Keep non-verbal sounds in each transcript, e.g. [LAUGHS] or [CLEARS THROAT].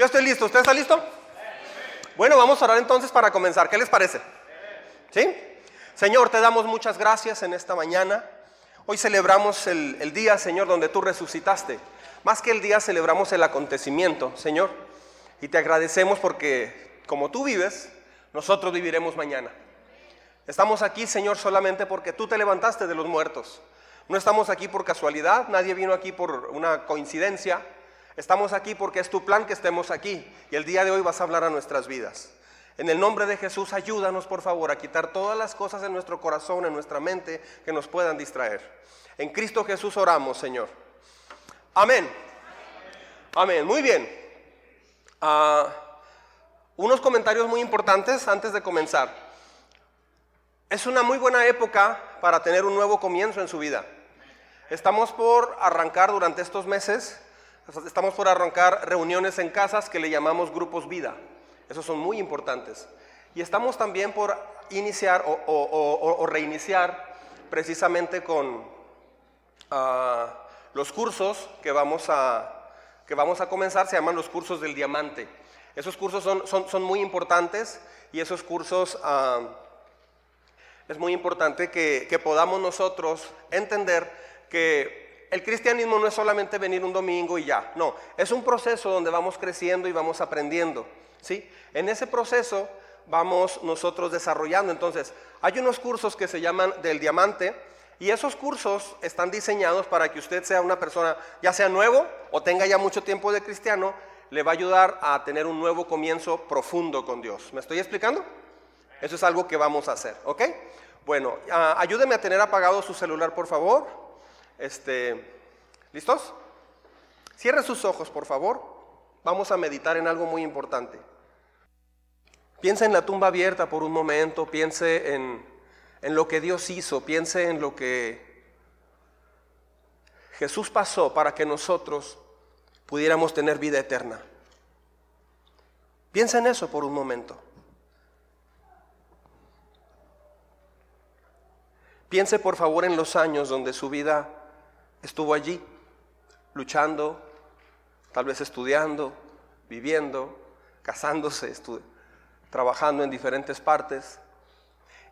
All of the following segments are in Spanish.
Yo estoy listo. ¿Usted está listo? Bueno, vamos a orar entonces para comenzar. ¿Qué les parece? ¿Sí? Señor, te damos muchas gracias en esta mañana. Hoy celebramos el, el día, Señor, donde tú resucitaste. Más que el día, celebramos el acontecimiento, Señor. Y te agradecemos porque como tú vives, nosotros viviremos mañana. Estamos aquí, Señor, solamente porque tú te levantaste de los muertos. No estamos aquí por casualidad, nadie vino aquí por una coincidencia. Estamos aquí porque es tu plan que estemos aquí y el día de hoy vas a hablar a nuestras vidas. En el nombre de Jesús, ayúdanos por favor a quitar todas las cosas en nuestro corazón, en nuestra mente, que nos puedan distraer. En Cristo Jesús oramos, Señor. Amén. Amén. Muy bien. Ah, unos comentarios muy importantes antes de comenzar. Es una muy buena época para tener un nuevo comienzo en su vida. Estamos por arrancar durante estos meses, estamos por arrancar reuniones en casas que le llamamos grupos vida. Esos son muy importantes. Y estamos también por iniciar o, reiniciar precisamente con ah, los cursos que vamos, a, que vamos a comenzar, se llaman los cursos del diamante. Esos cursos son, son, son muy importantes y esos cursos ah, es muy importante que, que podamos nosotros entender que el cristianismo no es solamente venir un domingo y ya, no, es un proceso donde vamos creciendo y vamos aprendiendo, ¿sí? En ese proceso vamos nosotros desarrollando, entonces, hay unos cursos que se llaman del diamante y esos cursos están diseñados para que usted sea una persona, ya sea nuevo o tenga ya mucho tiempo de cristiano, le va a ayudar a tener un nuevo comienzo profundo con Dios. ¿Me estoy explicando? Eso es algo que vamos a hacer, ¿ok? Bueno, ah, ayúdeme a tener apagado su celular, por favor. Este, ¿Listos? Cierre sus ojos, por favor. Vamos a meditar en algo muy importante. Piense en la tumba abierta por un momento, piense en, en lo que Dios hizo, piense en lo que Jesús pasó para que nosotros pudiéramos tener vida eterna. Piensa en eso por un momento. Piense por favor en los años donde su vida estuvo allí, luchando, tal vez estudiando, viviendo, casándose, trabajando en diferentes partes.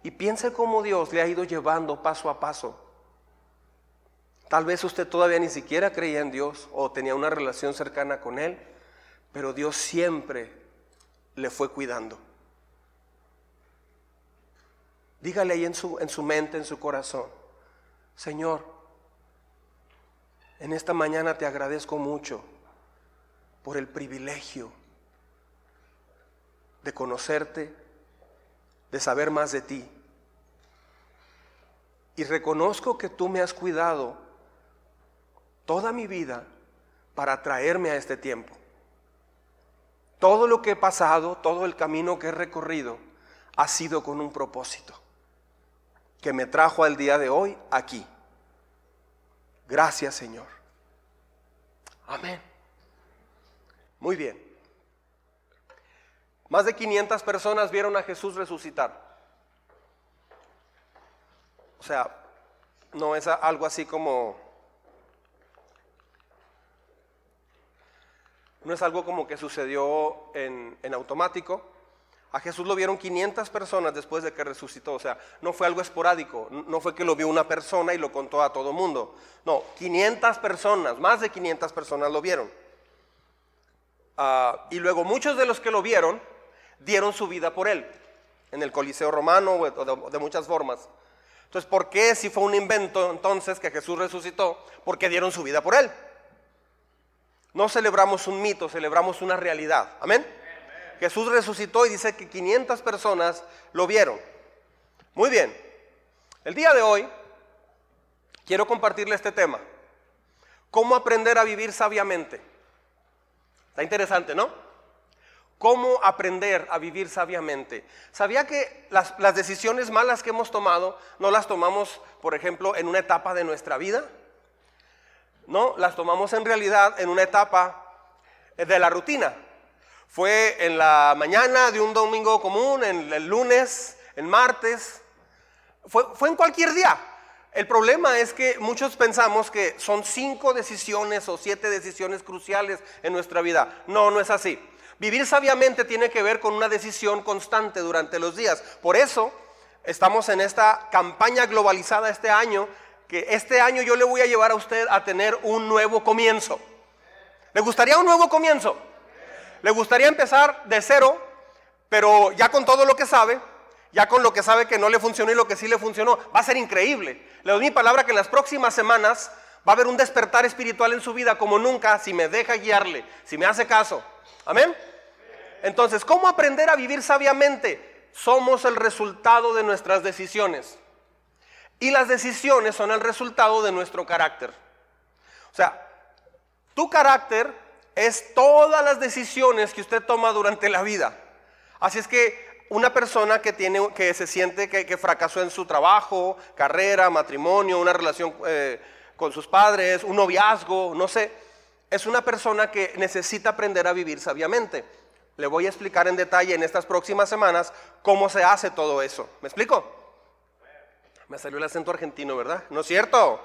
Y piense cómo Dios le ha ido llevando paso a paso. Tal vez usted todavía ni siquiera creía en Dios o tenía una relación cercana con Él, pero Dios siempre le fue cuidando. Dígale ahí en su, en su mente, en su corazón, Señor, en esta mañana te agradezco mucho por el privilegio de conocerte, de saber más de ti. Y reconozco que tú me has cuidado toda mi vida para traerme a este tiempo. Todo lo que he pasado, todo el camino que he recorrido, ha sido con un propósito que me trajo al día de hoy aquí. Gracias Señor. Amén. Muy bien. Más de 500 personas vieron a Jesús resucitar. O sea, no es algo así como... No es algo como que sucedió en, en automático. A Jesús lo vieron 500 personas después de que resucitó. O sea, no fue algo esporádico. No fue que lo vio una persona y lo contó a todo mundo. No, 500 personas, más de 500 personas lo vieron. Ah, y luego muchos de los que lo vieron dieron su vida por él. En el Coliseo romano o de, de muchas formas. Entonces, ¿por qué si fue un invento entonces que Jesús resucitó? Porque dieron su vida por él. No celebramos un mito, celebramos una realidad. Amén. Jesús resucitó y dice que 500 personas lo vieron. Muy bien, el día de hoy quiero compartirle este tema. ¿Cómo aprender a vivir sabiamente? Está interesante, ¿no? ¿Cómo aprender a vivir sabiamente? ¿Sabía que las, las, decisiones malas que hemos tomado no las tomamos, por ejemplo, en una etapa de nuestra vida? No, las tomamos en realidad en una etapa de la rutina. Fue en la mañana de un domingo común, en el lunes, en martes. Fue, fue en cualquier día. El problema es que muchos pensamos que son cinco decisiones o siete decisiones cruciales en nuestra vida. No, no es así. Vivir sabiamente tiene que ver con una decisión constante durante los días. Por eso estamos en esta campaña globalizada este año, que este año yo le voy a llevar a usted a tener un nuevo comienzo. ¿Le gustaría un nuevo comienzo? ¿Le gustaría empezar de cero, pero ya con todo lo que sabe? Ya con lo que sabe que no le funcionó y lo que sí le funcionó. Va a ser increíble. Le doy mi palabra que en las próximas semanas va a haber un despertar espiritual en su vida como nunca si me deja guiarle, si me hace caso. Amén. Entonces, ¿cómo aprender a vivir sabiamente? Somos el resultado de nuestras decisiones. Y las decisiones son el resultado de nuestro carácter. O sea, tu carácter es todas las decisiones que usted toma durante la vida. Así es que una persona que, tiene, que se siente que, fracasó en su trabajo, carrera, matrimonio, una relación eh, con sus padres, un noviazgo, no sé, es una persona que necesita aprender a vivir sabiamente. Le voy a explicar en detalle en estas próximas semanas cómo se hace todo eso. ¿Me explico? Me salió el acento argentino, ¿verdad? ¿No es cierto?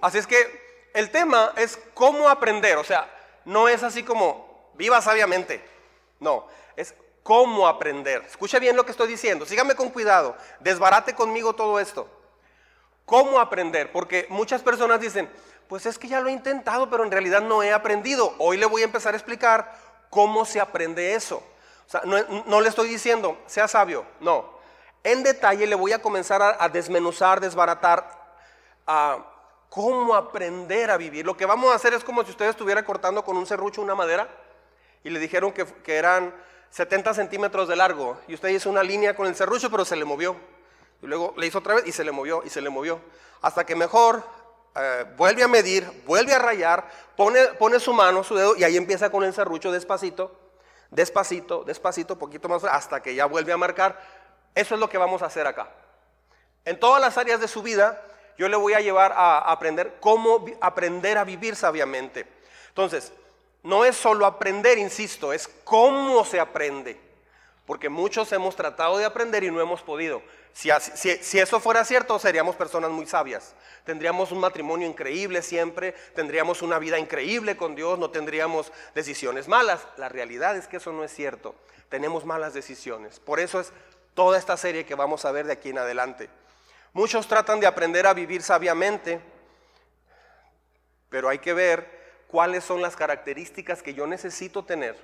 Así es que el tema es cómo aprender. O sea, no es así como viva sabiamente. No, es cómo aprender. Escuche bien lo que estoy diciendo. Sígame con cuidado. Desbarate conmigo todo esto. ¿Cómo aprender? Porque muchas personas dicen, pues es que ya lo he intentado, pero en realidad no he aprendido. Hoy le voy a empezar a explicar ¿Cómo se aprende eso? O sea, no, le estoy diciendo, sea sabio, no. En detalle le voy a comenzar a, desmenuzar, desbaratar, a cómo aprender a vivir. Lo que vamos a hacer es como si usted estuviera cortando con un serrucho una madera y le dijeron que, eran 70 centímetros de largo y usted hizo una línea con el serrucho pero se le movió. Y luego le hizo otra vez y se le movió y se le movió. Hasta que mejor eh, vuelve a medir, vuelve a rayar, pone, pone su mano, su dedo y ahí empieza con el serrucho despacito, despacito, despacito, poquito más, hasta que ya vuelve a marcar. Eso es lo que vamos a hacer acá. En todas las áreas de su vida, yo le voy a llevar a aprender cómo aprender a vivir sabiamente. Entonces, no es solo aprender, insisto, es cómo se aprende. Porque muchos hemos tratado de aprender y no hemos podido. Si, eso fuera cierto, seríamos personas muy sabias. Tendríamos un matrimonio increíble siempre, tendríamos una vida increíble con Dios, no tendríamos decisiones malas. La realidad es que eso no es cierto. Tenemos malas decisiones. Por eso es toda esta serie que vamos a ver de aquí en adelante. Muchos tratan de aprender a vivir sabiamente, pero hay que ver cuáles son las características que yo necesito tener,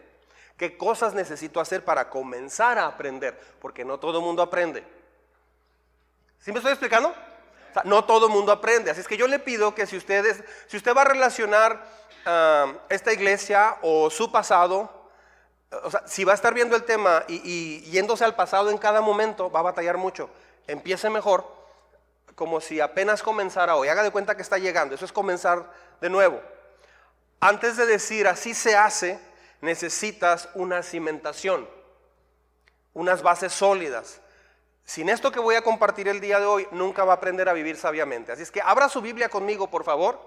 qué cosas necesito hacer para comenzar a aprender, porque no todo el mundo aprende. ¿Sí me estoy explicando? no todo el mundo aprende. Así es que yo le pido que si, ustedes, si usted va a relacionar ah, esta iglesia o su pasado, o sea, si va a estar viendo el tema y, yéndose al pasado en cada momento, va a batallar mucho. Empiece mejor, como si apenas comenzara hoy. Haga de cuenta que está llegando. Eso es comenzar de nuevo. Antes de decir así se hace, necesitas una cimentación, unas bases sólidas. Sin esto que voy a compartir el día de hoy, nunca va a aprender a vivir sabiamente. Así es que abra su Biblia conmigo, por favor.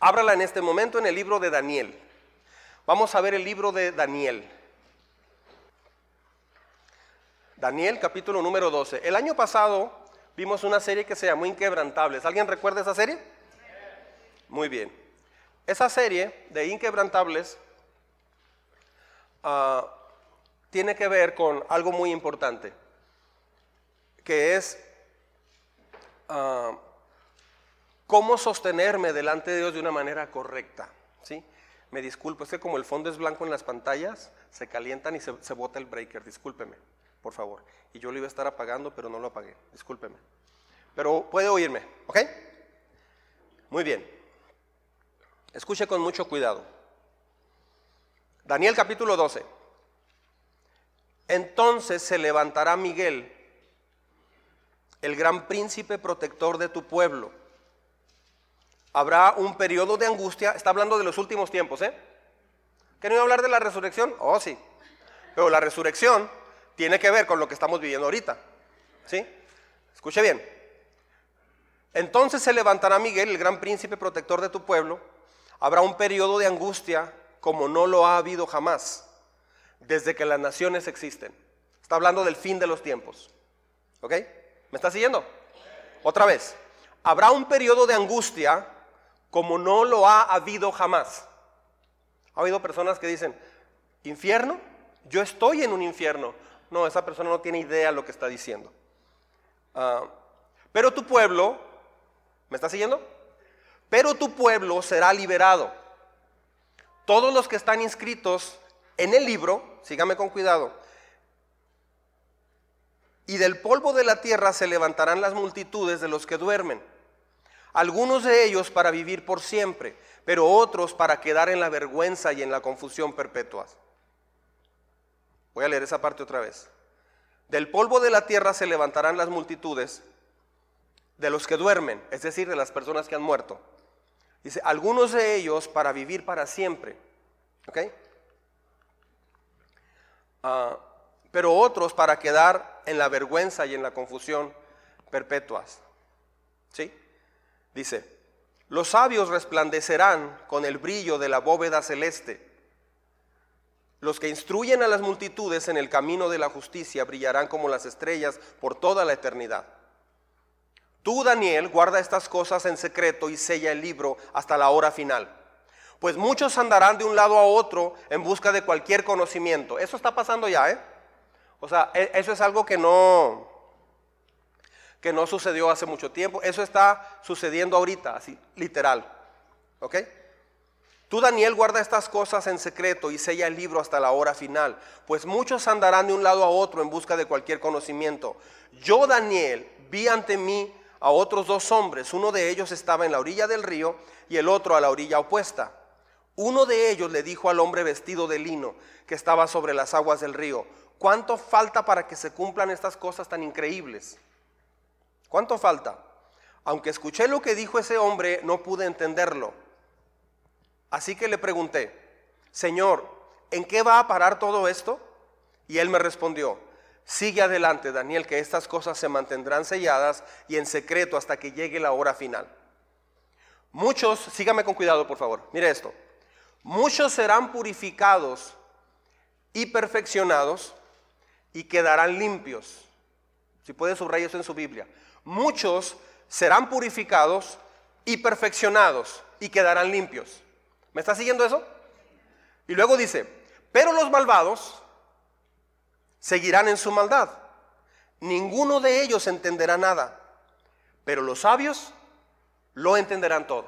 Ábrala en este momento en el libro de Daniel. Vamos a ver el libro de Daniel. Daniel capítulo número 12. El año pasado vimos una serie que se llamó Inquebrantables. ¿Alguien recuerda esa serie? Muy bien. Esa serie de Inquebrantables uh, tiene que ver con algo muy importante, que es ah, cómo sostenerme delante de Dios de una manera correcta. ¿sí? Me disculpo, es que como el fondo es blanco en las pantallas, se calientan y se, se bota el breaker, discúlpeme, por favor. Y yo lo iba a estar apagando, pero no lo apagué, discúlpeme. Pero puede oírme, ¿ok? Muy bien. Escuche con mucho cuidado. Daniel capítulo 12. Entonces se levantará Miguel, el gran príncipe protector de tu pueblo. Habrá un periodo de angustia, está hablando de los últimos tiempos, ¿eh? ¿Que no iba a hablar de la resurrección? Oh, sí. Pero la resurrección tiene que ver con lo que estamos viviendo ahorita. ¿Sí? Escuche bien. Entonces se levantará Miguel, el gran príncipe protector de tu pueblo. Habrá un periodo de angustia como no lo ha habido jamás desde que las naciones existen. Está hablando del fin de los tiempos. ¿Ok? ¿Me está siguiendo? Otra vez. Habrá un periodo de angustia como no lo ha habido jamás. ¿Ha habido personas que dicen, infierno? Yo estoy en un infierno. No, esa persona no tiene idea de lo que está diciendo. Ah, pero tu pueblo, ¿me está siguiendo? Pero tu pueblo será liberado. Todos los que están inscritos en el libro, sígame con cuidado, y del polvo de la tierra se levantarán las multitudes de los que duermen. Algunos de ellos para vivir por siempre, pero otros para quedar en la vergüenza y en la confusión perpetuas. Voy a leer esa parte otra vez. Del polvo de la tierra se levantarán las multitudes de los que duermen, es decir, de las personas que han muerto. Dice, algunos de ellos para vivir para siempre. ¿Ok? Ah, pero otros para quedar en la vergüenza y en la confusión perpetuas. ¿Sí? Dice, los sabios resplandecerán con el brillo de la bóveda celeste. Los que instruyen a las multitudes en el camino de la justicia brillarán como las estrellas por toda la eternidad. Tú, Daniel, guarda estas cosas en secreto y sella el libro hasta la hora final. Pues muchos andarán de un lado a otro en busca de cualquier conocimiento. Eso está pasando ya, ¿eh? O sea, e, eso es algo que no, que no sucedió hace mucho tiempo. Eso está sucediendo ahorita, así, literal. ¿Ok? Tú, Daniel, guarda estas cosas en secreto y sella el libro hasta la hora final, pues muchos andarán de un lado a otro en busca de cualquier conocimiento. Yo, Daniel, vi ante mí a otros dos hombres. Uno de ellos estaba en la orilla del río y el otro a la orilla opuesta. Uno de ellos le dijo al hombre vestido de lino que estaba sobre las aguas del río, ¿cuánto falta para que se cumplan estas cosas tan increíbles? ¿Cuánto falta? Aunque escuché lo que dijo ese hombre, no pude entenderlo. Así que le pregunté, Señor, ¿en qué va a parar todo esto? Y él me respondió, sigue adelante, Daniel, que estas cosas se mantendrán selladas y en secreto hasta que llegue la hora final. Muchos, sígame con cuidado, por favor, mire esto, muchos serán purificados y perfeccionados y quedarán limpios. Si puede subrayar en su Biblia. Muchos serán purificados y perfeccionados y quedarán limpios. ¿Me está siguiendo eso? Y luego dice, pero los malvados seguirán en su maldad. Ninguno de ellos entenderá nada, pero los sabios lo entenderán todo.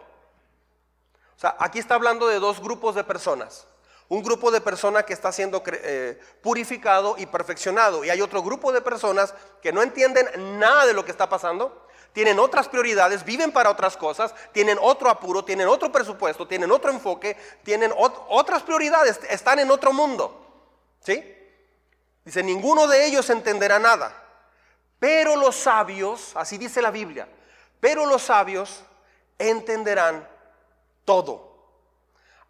O sea, aquí está hablando de dos grupos de personas. Un grupo de personas que está siendo eh, purificado y perfeccionado. Y hay otro grupo de personas que no entienden nada de lo que está pasando tienen otras prioridades, viven para otras cosas, tienen otro apuro, tienen otro presupuesto, tienen otro enfoque, tienen otras prioridades, están en otro mundo. ¿Sí? Dice, ninguno de ellos entenderá nada. Pero los sabios, así dice la Biblia, pero los sabios entenderán todo.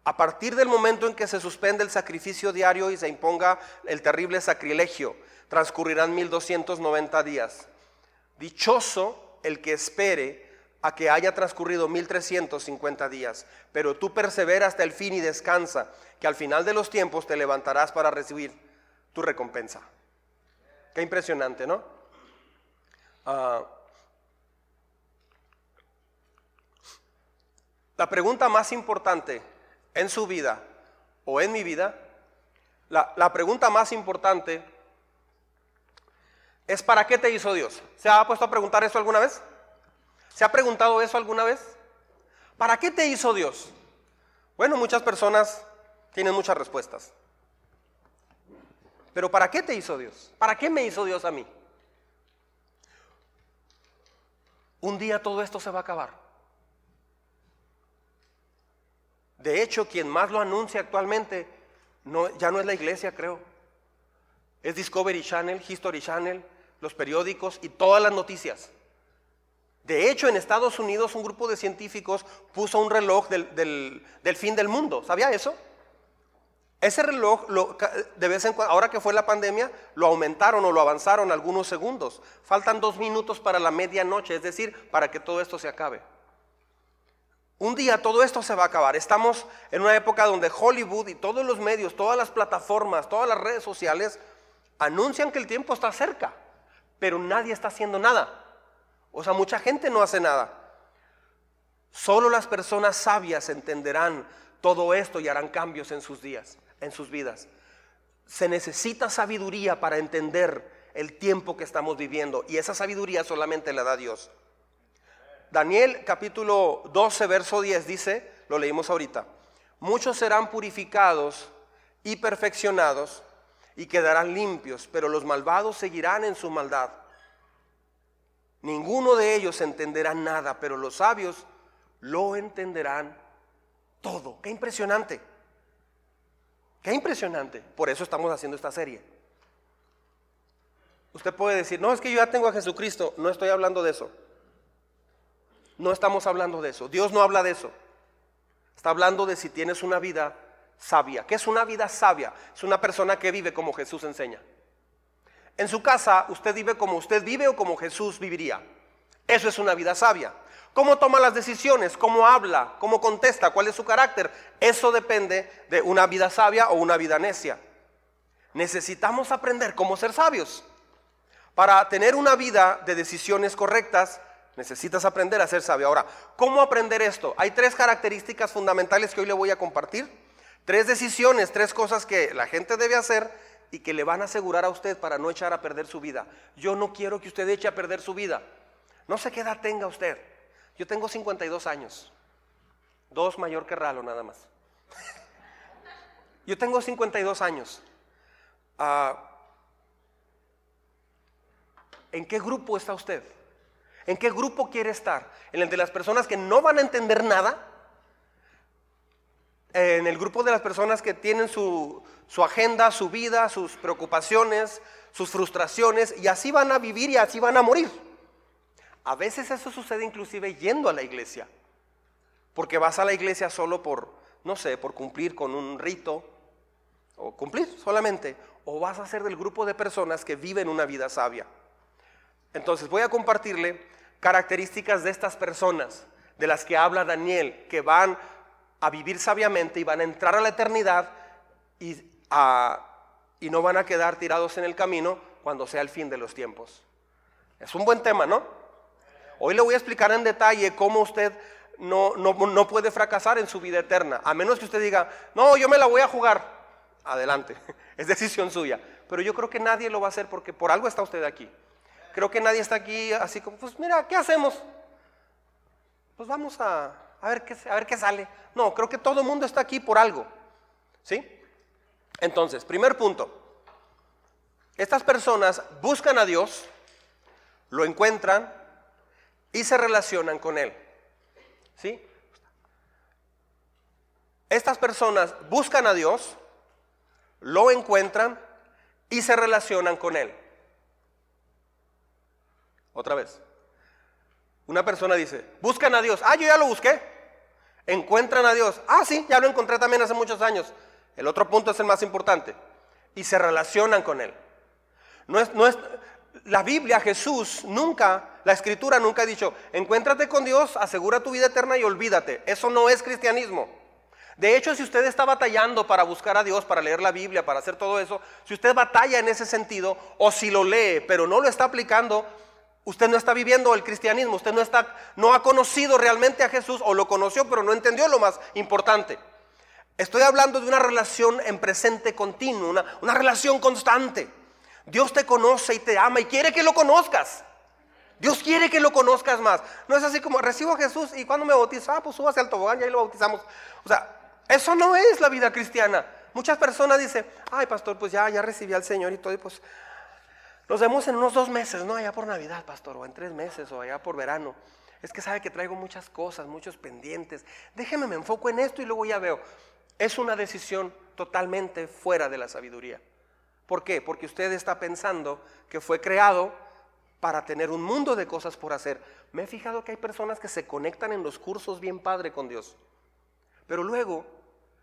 A partir del momento en que se suspende el sacrificio diario y se imponga el terrible sacrilegio, transcurrirán 1290 días. Dichoso el que espere a que haya transcurrido 1350 días, pero tú persevera hasta el fin y descansa, que al final de los tiempos te levantarás para recibir tu recompensa. Qué impresionante, ¿no? Ah, la pregunta más importante en su vida o en mi vida, la pregunta más importante es ¿para qué te hizo Dios? ¿Se ha puesto a preguntar eso alguna vez? ¿Se ha preguntado eso alguna vez? ¿Para qué te hizo Dios? Bueno, muchas personas tienen muchas respuestas. Pero ¿para qué te hizo Dios? ¿Para qué me hizo Dios a mí? Un día todo esto se va a acabar. De hecho, quien más lo anuncia actualmente no, ya no es la iglesia, creo. Es Discovery Channel, History Channel, los periódicos y todas las noticias. De hecho, en Estados Unidos un grupo de científicos puso un reloj del, fin del mundo. ¿Sabía eso? Ese reloj, de vez en cuando, ahora que fue la pandemia, lo aumentaron o lo avanzaron algunos segundos. Faltan dos minutos para la medianoche, es decir, para que todo esto se acabe. Un día todo esto se va a acabar. Estamos en una época donde Hollywood y todos los medios, todas las plataformas, todas las redes sociales anuncian que el tiempo está cerca, pero nadie está haciendo nada. O sea, mucha gente no hace nada. Solo las personas sabias entenderán todo esto y harán cambios en sus días, en sus vidas. Se necesita sabiduría para entender el tiempo que estamos viviendo y esa sabiduría solamente la da Dios. Daniel capítulo 12, verso 10 dice, lo leímos ahorita, muchos serán purificados y perfeccionados y quedarán limpios, pero los malvados seguirán en su maldad. Ninguno de ellos entenderá nada, pero los sabios lo entenderán todo. Qué impresionante. Qué impresionante. Por eso estamos haciendo esta serie. Usted puede decir, no, es que yo ya tengo a Jesucristo. No estoy hablando de eso. No estamos hablando de eso. Dios no habla de eso. Está hablando de si tienes una vida sabia. ¿Qué es una vida sabia? Es una persona que vive como Jesús enseña. En su casa, usted vive como usted vive o como Jesús viviría. Eso es una vida sabia. ¿Cómo toma las decisiones? ¿Cómo habla? ¿Cómo contesta? ¿Cuál es su carácter? Eso depende de una vida sabia o una vida necia. Necesitamos aprender cómo ser sabios. Para tener una vida de decisiones correctas, necesitas aprender a ser sabio. Ahora, ¿cómo aprender esto? Hay tres características fundamentales que hoy le voy a compartir. Tres decisiones, tres cosas que la gente debe hacer y que le van a asegurar a usted para no echar a perder su vida. Yo no quiero que usted eche a perder su vida. No sé qué edad tenga usted. Yo tengo 52 años, dos mayor que Ralo nada más. Yo tengo 52 años. Ah, ¿En qué grupo está usted? ¿En qué grupo quiere estar? ¿En el de las personas que no van a entender nada? ¿En el grupo de las personas que tienen su, su agenda, su vida, sus preocupaciones, sus frustraciones y así van a vivir y así van a morir? A veces eso sucede inclusive yendo a la iglesia, porque vas a la iglesia solo por, no sé, por cumplir con un rito, o cumplir solamente, o vas a ser del grupo de personas que viven una vida sabia. Entonces voy a compartirle características de estas personas, de las que habla Daniel, que van a vivir sabiamente y van a entrar a la eternidad y, y no van a quedar tirados en el camino cuando sea el fin de los tiempos. Es un buen tema, ¿no? Hoy le voy a explicar en detalle cómo usted no, no, puede fracasar en su vida eterna, a menos que usted diga, no, yo me la voy a jugar. Adelante, [LAUGHS] es decisión suya. Pero yo creo que nadie lo va a hacer porque por algo está usted aquí. Creo que nadie está aquí así como, pues mira, ¿qué hacemos? Pues vamos a, a, ver, qué, a ver qué sale. No, creo que todo el mundo está aquí por algo. ¿Sí? Entonces, primer punto. Estas personas buscan a Dios, lo encuentran, y se relacionan con Él. ¿Sí? Estas personas buscan a Dios, lo encuentran y se relacionan con Él. Otra vez. Una persona dice, buscan a Dios. Ah, yo ya lo busqué. Encuentran a Dios. Ah, sí, ya lo encontré también hace muchos años. El otro punto es el más importante. Y se relacionan con Él. No es, no es, la Biblia, Jesús, nunca, la escritura nunca ha dicho, encuéntrate con Dios, asegura tu vida eterna y olvídate. Eso no es cristianismo. De hecho, si usted está batallando para buscar a Dios, para leer la Biblia, para hacer todo eso, si usted batalla en ese sentido, o si lo lee, pero no lo está aplicando, usted no está viviendo el cristianismo, usted no, está, no ha conocido realmente a Jesús, o lo conoció, pero no entendió lo más importante. Estoy hablando de una relación en presente continuo, una, relación constante. Dios te conoce y te ama y quiere que lo conozcas. Dios quiere que lo conozcas más. No es así como recibo a Jesús y cuando me bautizo, ah, pues súbase al tobogán y ahí lo bautizamos. O sea, eso no es la vida cristiana. Muchas personas dicen, ay, pastor, pues ya, ya recibí al Señor y todo, y pues nos vemos en unos dos meses, no allá por Navidad, pastor, o en tres meses, o allá por verano. Es que sabe que traigo muchas cosas, muchos pendientes. Déjeme, me enfoco en esto y luego ya veo. Es una decisión totalmente fuera de la sabiduría. ¿Por qué? Porque usted está pensando que fue creado para tener un mundo de cosas por hacer. Me he fijado que hay personas que se conectan en los cursos bien padre con Dios, pero luego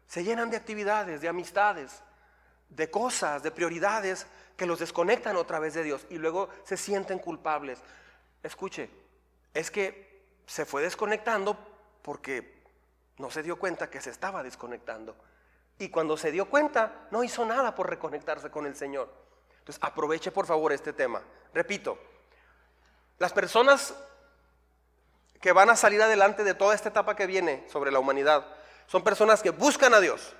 se llenan de actividades, de amistades, de cosas, de prioridades que los desconectan otra vez de Dios y luego se sienten culpables. Escuche, es que se fue desconectando porque no se dio cuenta que se estaba desconectando. Y cuando se dio cuenta, no hizo nada por reconectarse con el Señor. Entonces, aproveche por favor este tema. Repito, las personas que van a salir adelante de toda esta etapa que viene sobre la humanidad Son personas que buscan a Dios,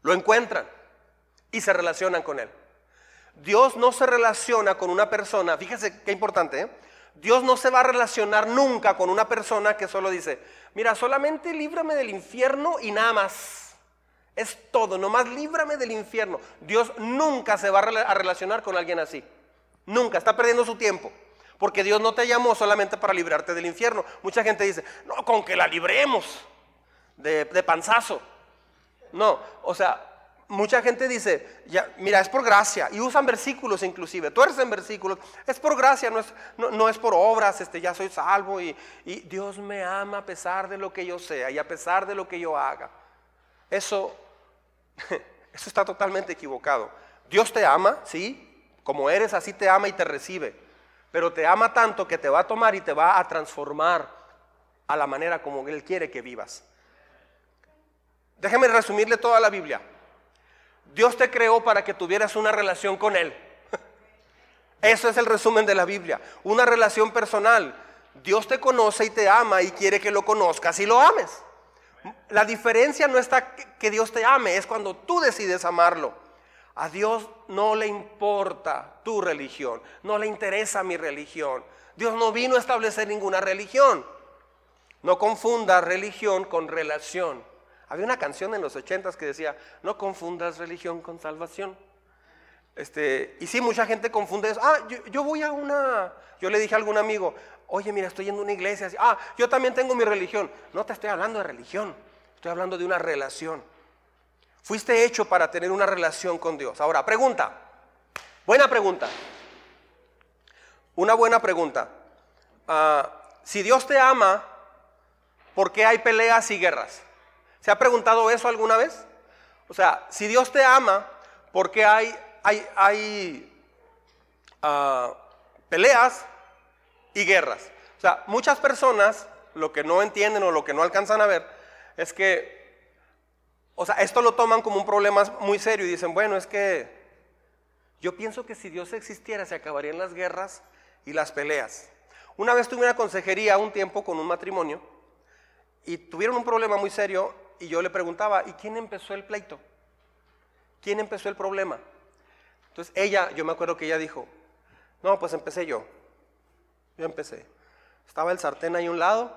lo encuentran y se relacionan con Él. Dios no se relaciona con una persona, fíjese qué importante, ¿eh? Dios no se va a relacionar nunca con una persona que solo dice, mira, solamente líbrame del infierno y nada más. Es todo, nomás líbrame del infierno. Dios nunca se va a relacionar con alguien así. Nunca, está perdiendo su tiempo. Porque Dios no te llamó solamente para librarte del infierno. Mucha gente dice, no, con que la libremos de, de panzazo. No, o sea, mucha gente dice, mira, es por gracia, y usan versículos inclusive, tuercen versículos, es por gracia, no es, no, es por obras, este, ya soy salvo y, y, Dios me ama a pesar de lo que yo sea y a pesar de lo que yo haga. Eso, [LAUGHS] eso está totalmente equivocado. Dios te ama, sí, como eres así te ama y te recibe, pero te ama tanto que te va a tomar y te va a transformar a la manera como Él quiere que vivas. Déjeme resumirle toda la Biblia. Dios te creó para que tuvieras una relación con Él. [LAUGHS] Eso es el resumen de la Biblia. Una relación personal. Dios te conoce y te ama y quiere que lo conozcas y lo ames. La diferencia no está que Dios te ame, es cuando tú decides amarlo. A Dios no le importa tu religión, no le interesa mi religión. Dios no vino a establecer ninguna religión. No confunda religión con relación. Había una canción en los ochentas que decía, no confundas religión con salvación. Este, y sí, mucha gente confunde eso. Ah, yo, voy a una... Yo le dije a algún amigo, oye, mira, estoy yendo a una iglesia. Ah, yo también tengo mi religión. No te estoy hablando de religión, estoy hablando de una relación. Fuiste hecho para tener una relación con Dios. Ahora, pregunta. Buena pregunta. Una buena pregunta. Ah, si Dios te ama, ¿por qué hay peleas y guerras? ¿Se ha preguntado eso alguna vez? O sea, si Dios te ama, ¿por qué hay, hay, hay ah, peleas y guerras? O sea, muchas personas lo que no entienden o lo que no alcanzan a ver es que, o sea, esto lo toman como un problema muy serio y dicen, bueno, es que yo pienso que si Dios existiera se acabarían las guerras y las peleas. Una vez tuve una consejería un tiempo con un matrimonio y tuvieron un problema muy serio y yo le preguntaba, ¿y quién empezó el pleito? ¿Quién empezó el problema? Entonces ella, yo me acuerdo que ella dijo, no, pues empecé yo. Yo empecé. Estaba el sartén ahí a un lado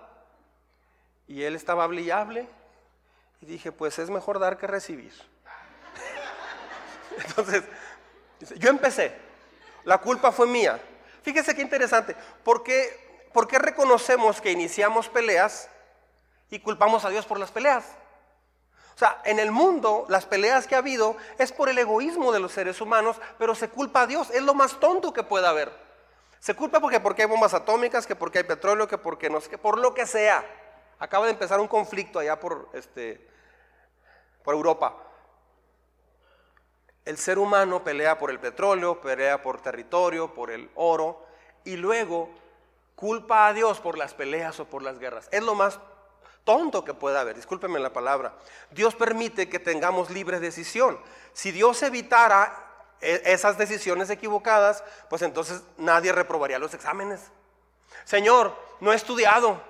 y él estaba hable y dije, pues es mejor dar que recibir. [LAUGHS] Entonces, yo empecé. La culpa fue mía. Fíjese qué interesante. ¿Por ¿Por qué reconocemos que iniciamos peleas y culpamos a Dios por las peleas? O sea, en el mundo las peleas que ha habido es por el egoísmo de los seres humanos, pero se culpa a Dios. Es lo más tonto que pueda haber. Se culpa porque, porque hay bombas atómicas, que porque hay petróleo, que porque no sé, que por lo que sea. Acaba de empezar un conflicto allá por, este, por Europa. El ser humano pelea por el petróleo, pelea por territorio, por el oro, y luego culpa a Dios por las peleas o por las guerras. Es lo más tonto que pueda haber, discúlpeme la palabra. Dios permite que tengamos libre decisión. Si Dios evitara e, esas decisiones equivocadas, pues entonces nadie reprobaría los exámenes. Señor, no he estudiado,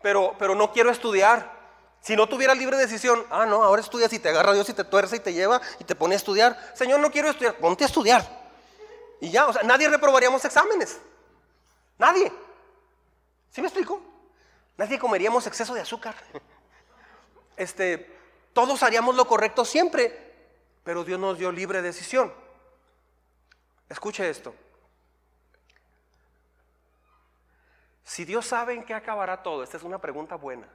pero, pero no quiero estudiar. Si no tuviera libre decisión, ah, no, ahora estudias y te agarra Dios y te tuerce y te lleva y te pone a estudiar. Señor, no quiero estudiar, ponte a estudiar. Y ya, o sea, nadie reprobaríamos exámenes. Nadie. ¿Sí me explico? Nadie comeríamos exceso de azúcar. Este, todos haríamos lo correcto siempre, pero Dios nos dio libre decisión. Escuche esto. Si Dios sabe en qué acabará todo, esta es una pregunta buena.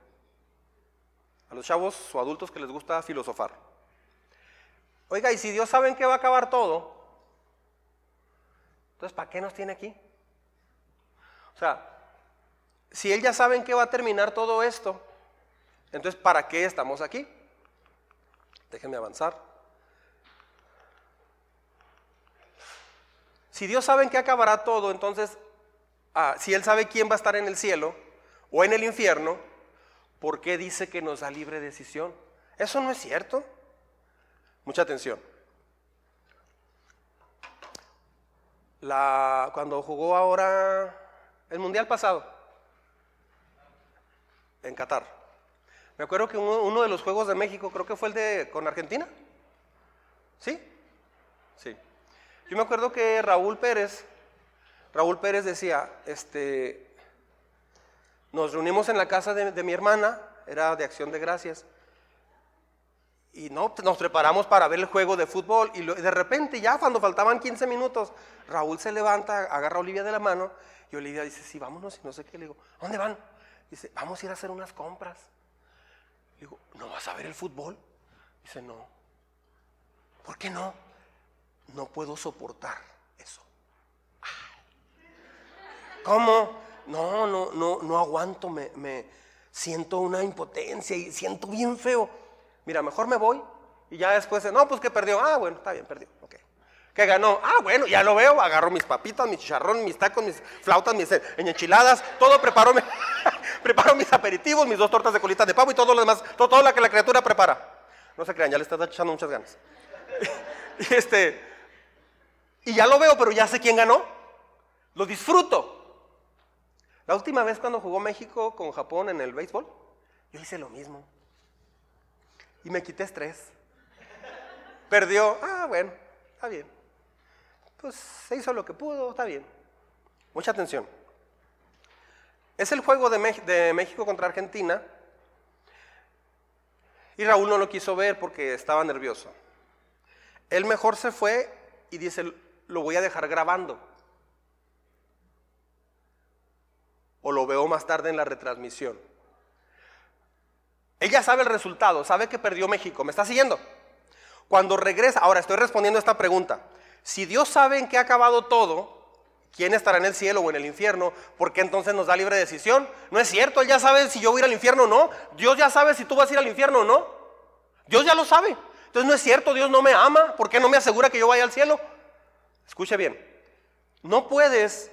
A los chavos o adultos que les gusta filosofar. Oiga, y si Dios sabe en qué va a acabar todo, entonces ¿para qué nos tiene aquí? O sea, si Él ya sabe en qué va a terminar todo esto, entonces ¿para qué estamos aquí? Déjenme avanzar. Si Dios sabe en qué acabará todo, entonces, ah, si Él sabe quién va a estar en el cielo o en el infierno, ¿por qué dice que nos da libre decisión? Eso no es cierto. Mucha atención. Cuando jugó ahora el mundial pasado, en Qatar. Me acuerdo que uno, de los Juegos de México, creo que fue el de con Argentina. ¿Sí? Sí. Yo me acuerdo que Raúl Pérez, Raúl Pérez decía, este, nos reunimos en la casa de, mi hermana, era de acción de gracias, y no, nos preparamos para ver el juego de fútbol y lo- de repente ya cuando faltaban 15 minutos, Raúl se levanta, agarra a Olivia de la mano y Olivia dice, sí, vámonos y no sé qué. Le digo, ¿a dónde van? Dice, vamos a ir a hacer unas compras. Digo, ¿no vas a ver el fútbol? Dice, no. ¿Por qué no? No puedo soportar eso. ¿Cómo? No, no, no, no aguanto, me, me siento una impotencia y siento bien feo. Mira, mejor me voy y ya después, no, pues que perdió. Ah, bueno, está bien, perdió. Ok. Que ganó. Ah, bueno, ya lo veo. Agarro mis papitas, mis chicharrón, mis tacos, mis flautas, mis enchiladas. Todo preparo, me- [LAUGHS] [LAUGHS] preparo mis aperitivos, mis dos tortas de colita de pavo y todo lo demás. Todo, todo lo que la criatura prepara. No se crean, ya le estás echando muchas ganas. [LAUGHS] y este, y ya lo veo, pero ya sé quién ganó. Lo disfruto. La última vez cuando jugó México con Japón en el béisbol, yo hice lo mismo. Y me quité estrés. Perdió. Ah, bueno, está bien. Pues se hizo lo que pudo, está bien. Mucha atención. Es el juego de, México contra Argentina. Y Raúl no lo quiso ver porque estaba nervioso. Él mejor se fue y dice, lo voy a dejar grabando. O lo veo más tarde en la retransmisión. Ella sabe el resultado, sabe que perdió México. ¿Me está siguiendo? Cuando regresa, ahora estoy respondiendo a esta pregunta. Si Dios sabe en qué ha acabado todo, ¿quién estará en el cielo o en el infierno? ¿Por qué entonces nos da libre decisión? No es cierto, Él ya sabe si yo voy a ir al infierno o no. Dios ya sabe si tú vas a ir al infierno o no. Dios ya lo sabe. Entonces no es cierto, Dios no me ama. ¿Por qué no me asegura que yo vaya al cielo? Escuche bien. No puedes,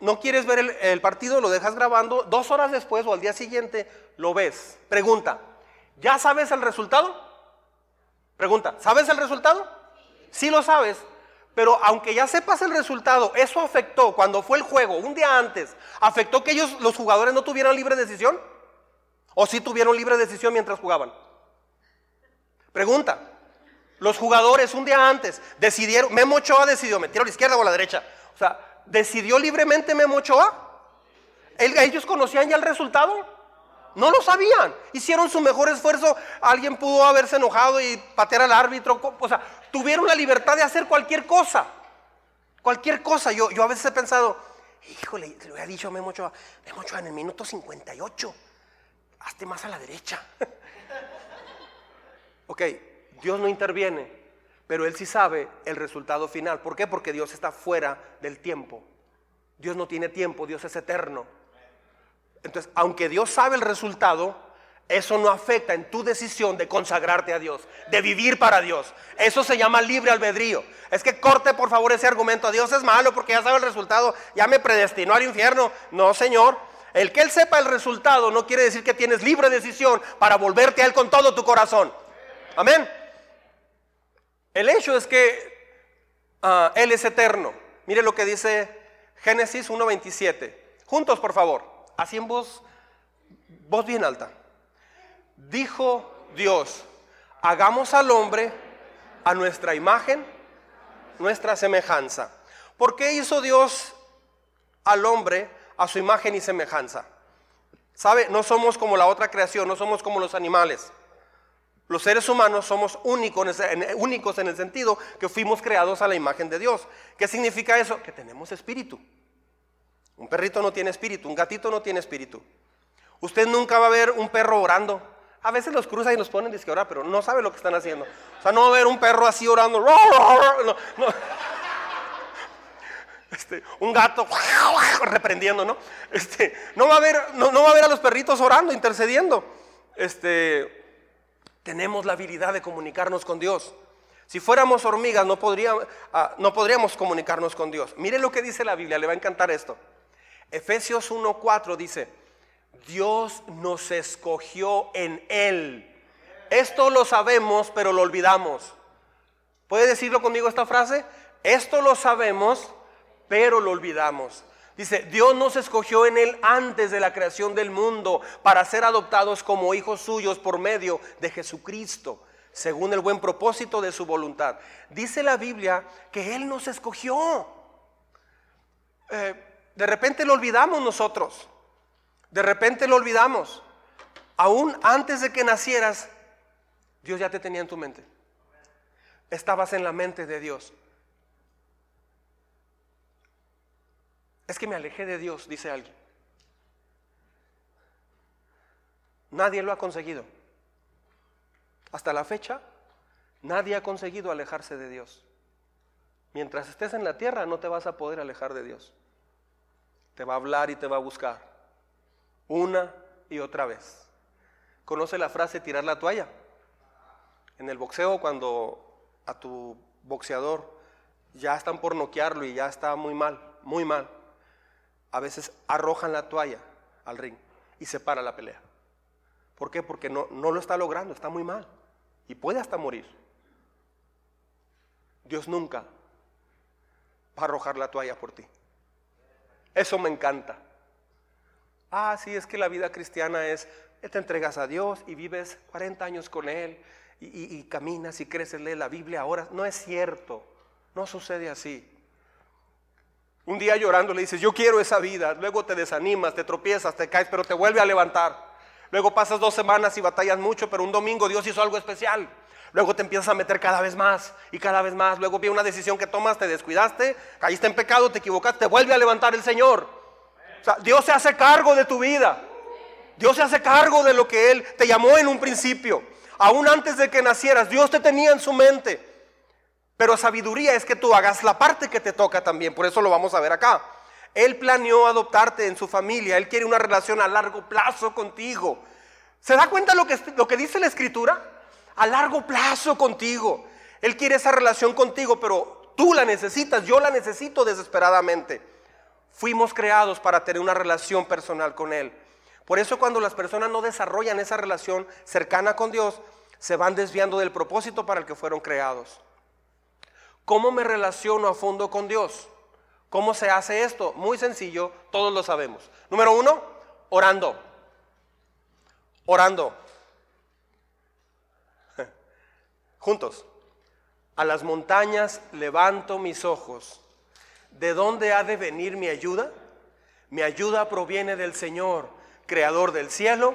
no quieres ver el, el partido, lo dejas grabando, dos horas después o al día siguiente lo ves. Pregunta, ¿ya sabes el resultado? Pregunta, ¿sabes el resultado? Sí lo sabes, pero aunque ya sepas el resultado, eso afectó cuando fue el juego, un día antes, afectó que ellos, los jugadores, no tuvieran libre decisión. ¿O sí tuvieron libre decisión mientras jugaban? Pregunta, los jugadores un día antes decidieron, Memo Ochoa decidió, ¿me tiro a la izquierda o a la derecha? O sea, ¿decidió libremente Memo Ochoa? ¿El- ¿Ellos conocían ya el resultado? No lo sabían. Hicieron su mejor esfuerzo. Alguien pudo haberse enojado y patear al árbitro. O sea, tuvieron la libertad de hacer cualquier cosa. Cualquier cosa. Yo, yo a veces he pensado, híjole, le hubiera dicho a Memo Ochoa, Memo en el minuto 58, hazte más a la derecha. [LAUGHS] ok, Dios no interviene, pero Él sí sabe el resultado final. ¿Por qué? Porque Dios está fuera del tiempo. Dios no tiene tiempo, Dios es eterno. Entonces, aunque Dios sabe el resultado, eso no afecta en tu decisión de consagrarte a Dios, de vivir para Dios. Eso se llama libre albedrío. Es que corte por favor ese argumento. Dios es malo porque ya sabe el resultado, ya me predestinó al infierno. No, Señor. El que Él sepa el resultado no quiere decir que tienes libre decisión para volverte a Él con todo tu corazón. Amén. El hecho es que ah, Él es eterno. Mire lo que dice Génesis 1.27. Juntos, por favor. Así en voz, voz bien alta. Dijo Dios, hagamos al hombre a nuestra imagen, nuestra semejanza. ¿Por qué hizo Dios al hombre a su imagen y semejanza? ¿Sabe? No somos como la otra creación, no somos como los animales. Los seres humanos somos únicos en, en- únicos en el sentido que fuimos creados a la imagen de Dios. ¿Qué significa eso? Que tenemos espíritu. Un perrito no tiene espíritu, un gatito no tiene espíritu. Usted nunca va a ver un perro orando. A veces los cruza y nos ponen disque orar, pero no sabe lo que están haciendo. O sea, no va a ver un perro así orando. [LAUGHS] Este, un gato [LAUGHS] reprendiendo, ¿no? Este, no va a ver, no, va a ver a los perritos orando, intercediendo. Este, tenemos la habilidad de comunicarnos con Dios. Si fuéramos hormigas, no, ah, no podríamos comunicarnos con Dios. Mire lo que dice la Biblia, le va a encantar esto. Efesios 1:4 dice, Dios nos escogió en Él. Esto lo sabemos, pero lo olvidamos. ¿Puede decirlo conmigo esta frase? Esto lo sabemos, pero lo olvidamos. Dice, Dios nos escogió en Él antes de la creación del mundo para ser adoptados como hijos suyos por medio de Jesucristo, según el buen propósito de su voluntad. Dice la Biblia que Él nos escogió. Eh, de repente lo olvidamos nosotros. De repente lo olvidamos. Aún antes de que nacieras, Dios ya te tenía en tu mente. Estabas en la mente de Dios. Es que me alejé de Dios, dice alguien. Nadie lo ha conseguido. Hasta la fecha, nadie ha conseguido alejarse de Dios. Mientras estés en la tierra no te vas a poder alejar de Dios. Te va a hablar y te va a buscar. Una y otra vez. ¿Conoce la frase tirar la toalla? En el boxeo cuando a tu boxeador ya están por noquearlo y ya está muy mal, muy mal a veces arrojan la toalla al ring y se para la pelea. ¿Por qué? Porque no, no lo está logrando, está muy mal y puede hasta morir. Dios nunca va a arrojar la toalla por ti. Eso me encanta. Ah, sí, es que la vida cristiana es, te entregas a Dios y vives 40 años con Él y, y caminas y creces, lees la Biblia ahora. No es cierto, no sucede así. Un día llorando le dices, yo quiero esa vida. Luego te desanimas, te tropiezas, te caes, pero te vuelve a levantar. Luego pasas dos semanas y batallas mucho, pero un domingo Dios hizo algo especial. Luego te empiezas a meter cada vez más y cada vez más. Luego viene una decisión que tomas, te descuidaste, caíste en pecado, te equivocaste, te vuelve a levantar el Señor. Dios se hace cargo de tu vida. Dios se hace cargo de lo que Él te llamó en un principio. Aún antes de que nacieras, Dios te tenía en su mente. Pero sabiduría es que tú hagas la parte que te toca también, por eso lo vamos a ver acá. Él planeó adoptarte en su familia, Él quiere una relación a largo plazo contigo. ¿Se da cuenta lo que, lo que dice la escritura? A largo plazo contigo. Él quiere esa relación contigo, pero tú la necesitas, yo la necesito desesperadamente. Fuimos creados para tener una relación personal con Él. Por eso cuando las personas no desarrollan esa relación cercana con Dios, se van desviando del propósito para el que fueron creados. ¿Cómo me relaciono a fondo con Dios? ¿Cómo se hace esto? Muy sencillo, todos lo sabemos. Número uno, orando. Orando. [LAUGHS] Juntos. A las montañas levanto mis ojos. ¿De dónde ha de venir mi ayuda? Mi ayuda proviene del Señor, creador del cielo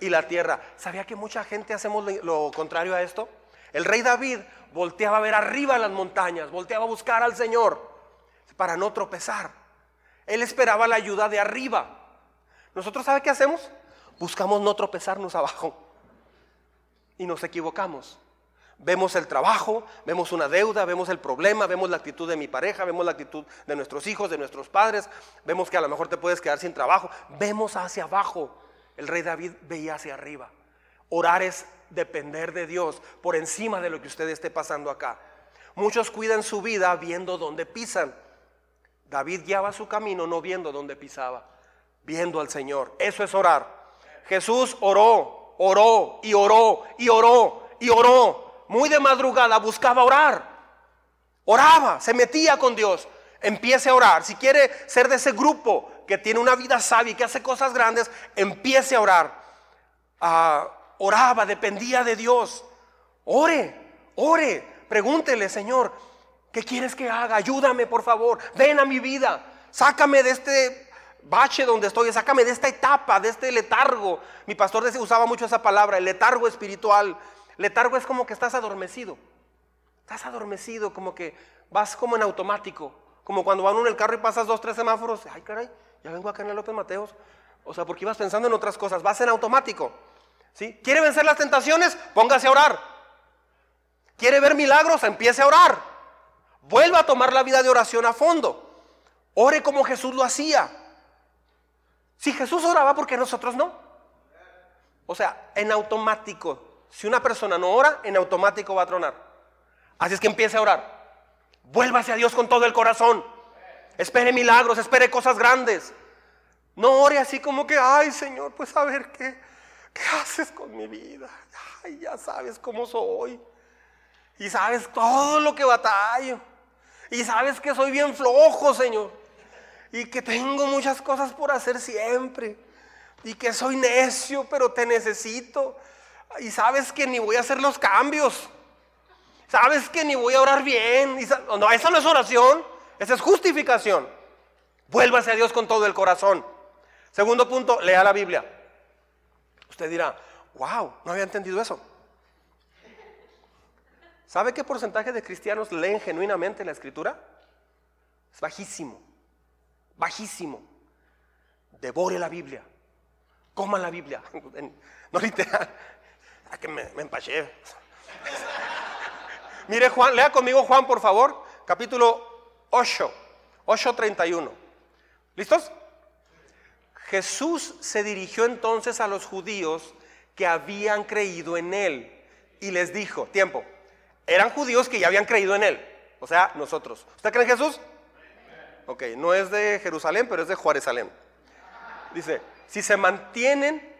y la tierra. ¿Sabía que mucha gente hacemos lo contrario a esto? El rey David volteaba a ver arriba las montañas, volteaba a buscar al Señor para no tropezar. Él esperaba la ayuda de arriba. Nosotros, ¿sabe qué hacemos? Buscamos no tropezarnos abajo. Y nos equivocamos. Vemos el trabajo, vemos una deuda, vemos el problema, vemos la actitud de mi pareja, vemos la actitud de nuestros hijos, de nuestros padres, vemos que a lo mejor te puedes quedar sin trabajo. Vemos hacia abajo. El rey David veía hacia arriba. Orar es depender de Dios por encima de lo que usted esté pasando acá. Muchos cuidan su vida viendo dónde pisan. David guiaba su camino no viendo dónde pisaba, viendo al Señor. Eso es orar. Jesús oró, oró y oró y oró y oró. Muy de madrugada buscaba orar. Oraba, se metía con Dios. Empiece a orar. Si quiere ser de ese grupo que tiene una vida sabia y que hace cosas grandes, empiece a orar. Ah, oraba, dependía de Dios. Ore, ore, pregúntele, Señor, ¿qué quieres que haga? Ayúdame, por favor. Ven a mi vida. Sácame de este bache donde estoy, sácame de esta etapa, de este letargo. Mi pastor usaba mucho esa palabra, el letargo espiritual. Letargo es como que estás adormecido. Estás adormecido, como que vas como en automático. Como cuando van en el carro y pasas dos, tres semáforos. Ay, caray, ya vengo acá en el López Mateos. O sea, porque ibas pensando en otras cosas. Vas en automático. ¿Quiere vencer las tentaciones? Póngase a orar. ¿Quiere ver milagros? Empiece a orar. Vuelva a tomar la vida de oración a fondo. Ore como Jesús lo hacía. Si Jesús oraba, ¿por qué nosotros no? O sea, en automático. Si una persona no ora, en automático va a tronar. Así es que empiece a orar. Vuélvase a Dios con todo el corazón. Espere milagros, espere cosas grandes. No ore así como que, ay Señor, pues a ver qué. ¿qué haces con mi vida? Ay, ya sabes cómo soy. Y sabes todo lo que batallo. Y sabes que soy bien flojo, Señor. y que tengo muchas cosas por hacer siempre y que soy necio, pero te necesito. Y sabes que ni voy a hacer los cambios. Sabes que ni voy a orar bien. No, esa no es oración, esa es justificación. Vuélvase a Dios con todo el corazón. Segundo punto, lea la Biblia. Usted dirá, wow, no había entendido eso. ¿Sabe qué porcentaje de cristianos leen genuinamente la escritura? Es bajísimo, bajísimo. Devore la Biblia, coma la Biblia, [LAUGHS] no literal. Ah, que me, me. Mire Juan, lea conmigo Juan por favor, capítulo 8, 8.31. ¿Listos? Jesús se dirigió entonces a los judíos que habían creído en él y les dijo, tiempo, eran judíos que ya habían creído en él, o sea, nosotros. ¿Usted cree en Jesús? Ok, no es de Jerusalén, pero es de Juaresalén. Dice, si se mantienen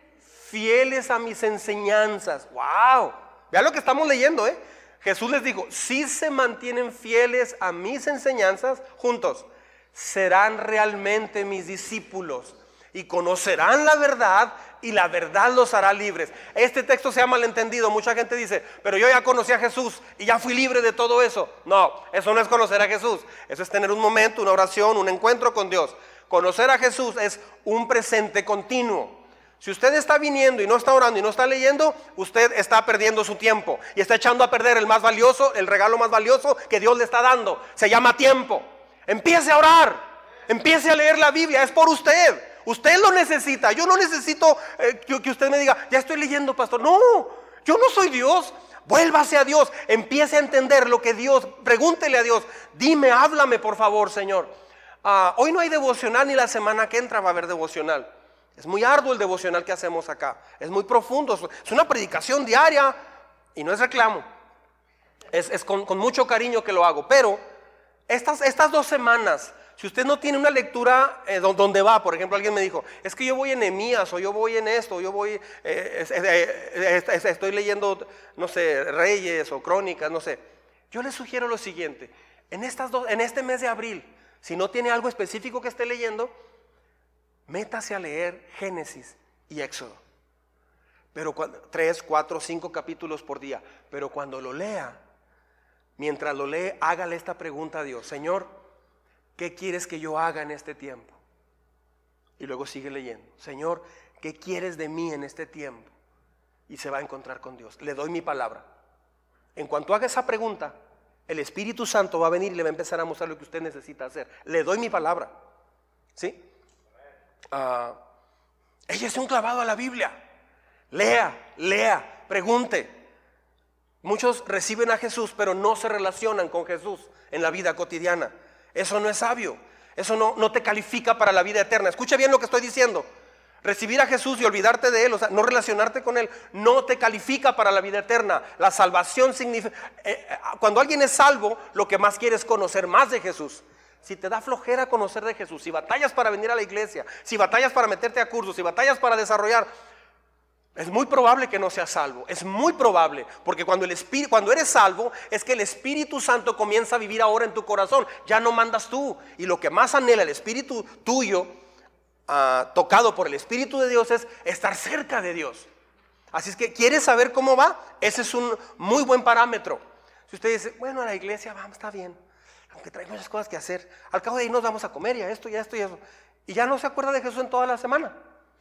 fieles a mis enseñanzas, wow, vea lo que estamos leyendo, ¿eh? Jesús les dijo, si se mantienen fieles a mis enseñanzas, juntos, serán realmente mis discípulos y conocerán la verdad y la verdad los hará libres. Este texto se ha malentendido. Mucha gente dice, pero yo ya conocí a Jesús y ya fui libre de todo eso. No, eso no es conocer a Jesús. Eso es tener un momento, una oración, un encuentro con Dios. Conocer a Jesús es un presente continuo. Si usted está viniendo y no está orando y no está leyendo, usted está perdiendo su tiempo y está echando a perder el más valioso, el regalo más valioso que Dios le está dando. Se llama tiempo. Empiece a orar, empiece a leer la Biblia, es por usted. Usted lo necesita. Yo no necesito eh, que, usted me diga, ya estoy leyendo, pastor. No, yo no soy Dios. Vuélvase a Dios. Empiece a entender lo que Dios. Pregúntele a Dios. Dime, háblame, por favor, Señor. Ah, hoy no hay devocional ni la semana que entra va a haber devocional. Es muy arduo el devocional que hacemos acá. Es muy profundo. Es una predicación diaria y no es reclamo. Es, con, mucho cariño que lo hago. Pero estas, estas dos semanas si usted no tiene una lectura eh, donde va, por ejemplo, alguien me dijo, es que yo voy en Emías o yo voy en esto, o yo voy, eh, eh, estoy leyendo, no sé, Reyes o Crónicas, no sé. Yo le sugiero lo siguiente, en, estas dos, en este mes de abril, si no tiene algo específico que esté leyendo, métase a leer Génesis y Éxodo. Pero tres, cuatro, cinco capítulos por día. Pero cuando lo lea, mientras lo lee, hágale esta pregunta a Dios. Señor, ¿qué quieres que yo haga en este tiempo? Y luego sigue leyendo, Señor, ¿qué quieres de mí en este tiempo? Y se va a encontrar con Dios. Le doy mi palabra. En cuanto haga esa pregunta, el Espíritu Santo va a venir y le va a empezar a mostrar lo que usted necesita hacer. Le doy mi palabra. ¿Sí? Uh, ella es un clavado a la Biblia. Lea, lea, pregunte. Muchos reciben a Jesús, pero no se relacionan con Jesús en la vida cotidiana. Eso no es sabio. Eso no, no te califica para la vida eterna. Escucha bien lo que estoy diciendo. Recibir a Jesús y olvidarte de Él, o sea, no relacionarte con Él, no te califica para la vida eterna. La salvación significa... Eh, eh, cuando alguien es salvo, lo que más quiere es conocer más de Jesús. Si te da flojera conocer de Jesús, si batallas para venir a la iglesia, si batallas para meterte a cursos, si batallas para desarrollar, es muy probable que no seas salvo, es muy probable, porque cuando, el espíritu, cuando eres salvo es que el Espíritu Santo comienza a vivir ahora en tu corazón, ya no mandas tú, y lo que más anhela el Espíritu tuyo, ah, tocado por el Espíritu de Dios, es estar cerca de Dios. Así es que, ¿quieres saber cómo va? Ese es un muy buen parámetro. Si usted dice, bueno, a la iglesia vamos, está bien, aunque trae muchas cosas que hacer, al cabo de ahí nos vamos a comer y a esto y a esto y a eso, y ya no se acuerda de Jesús en toda la semana.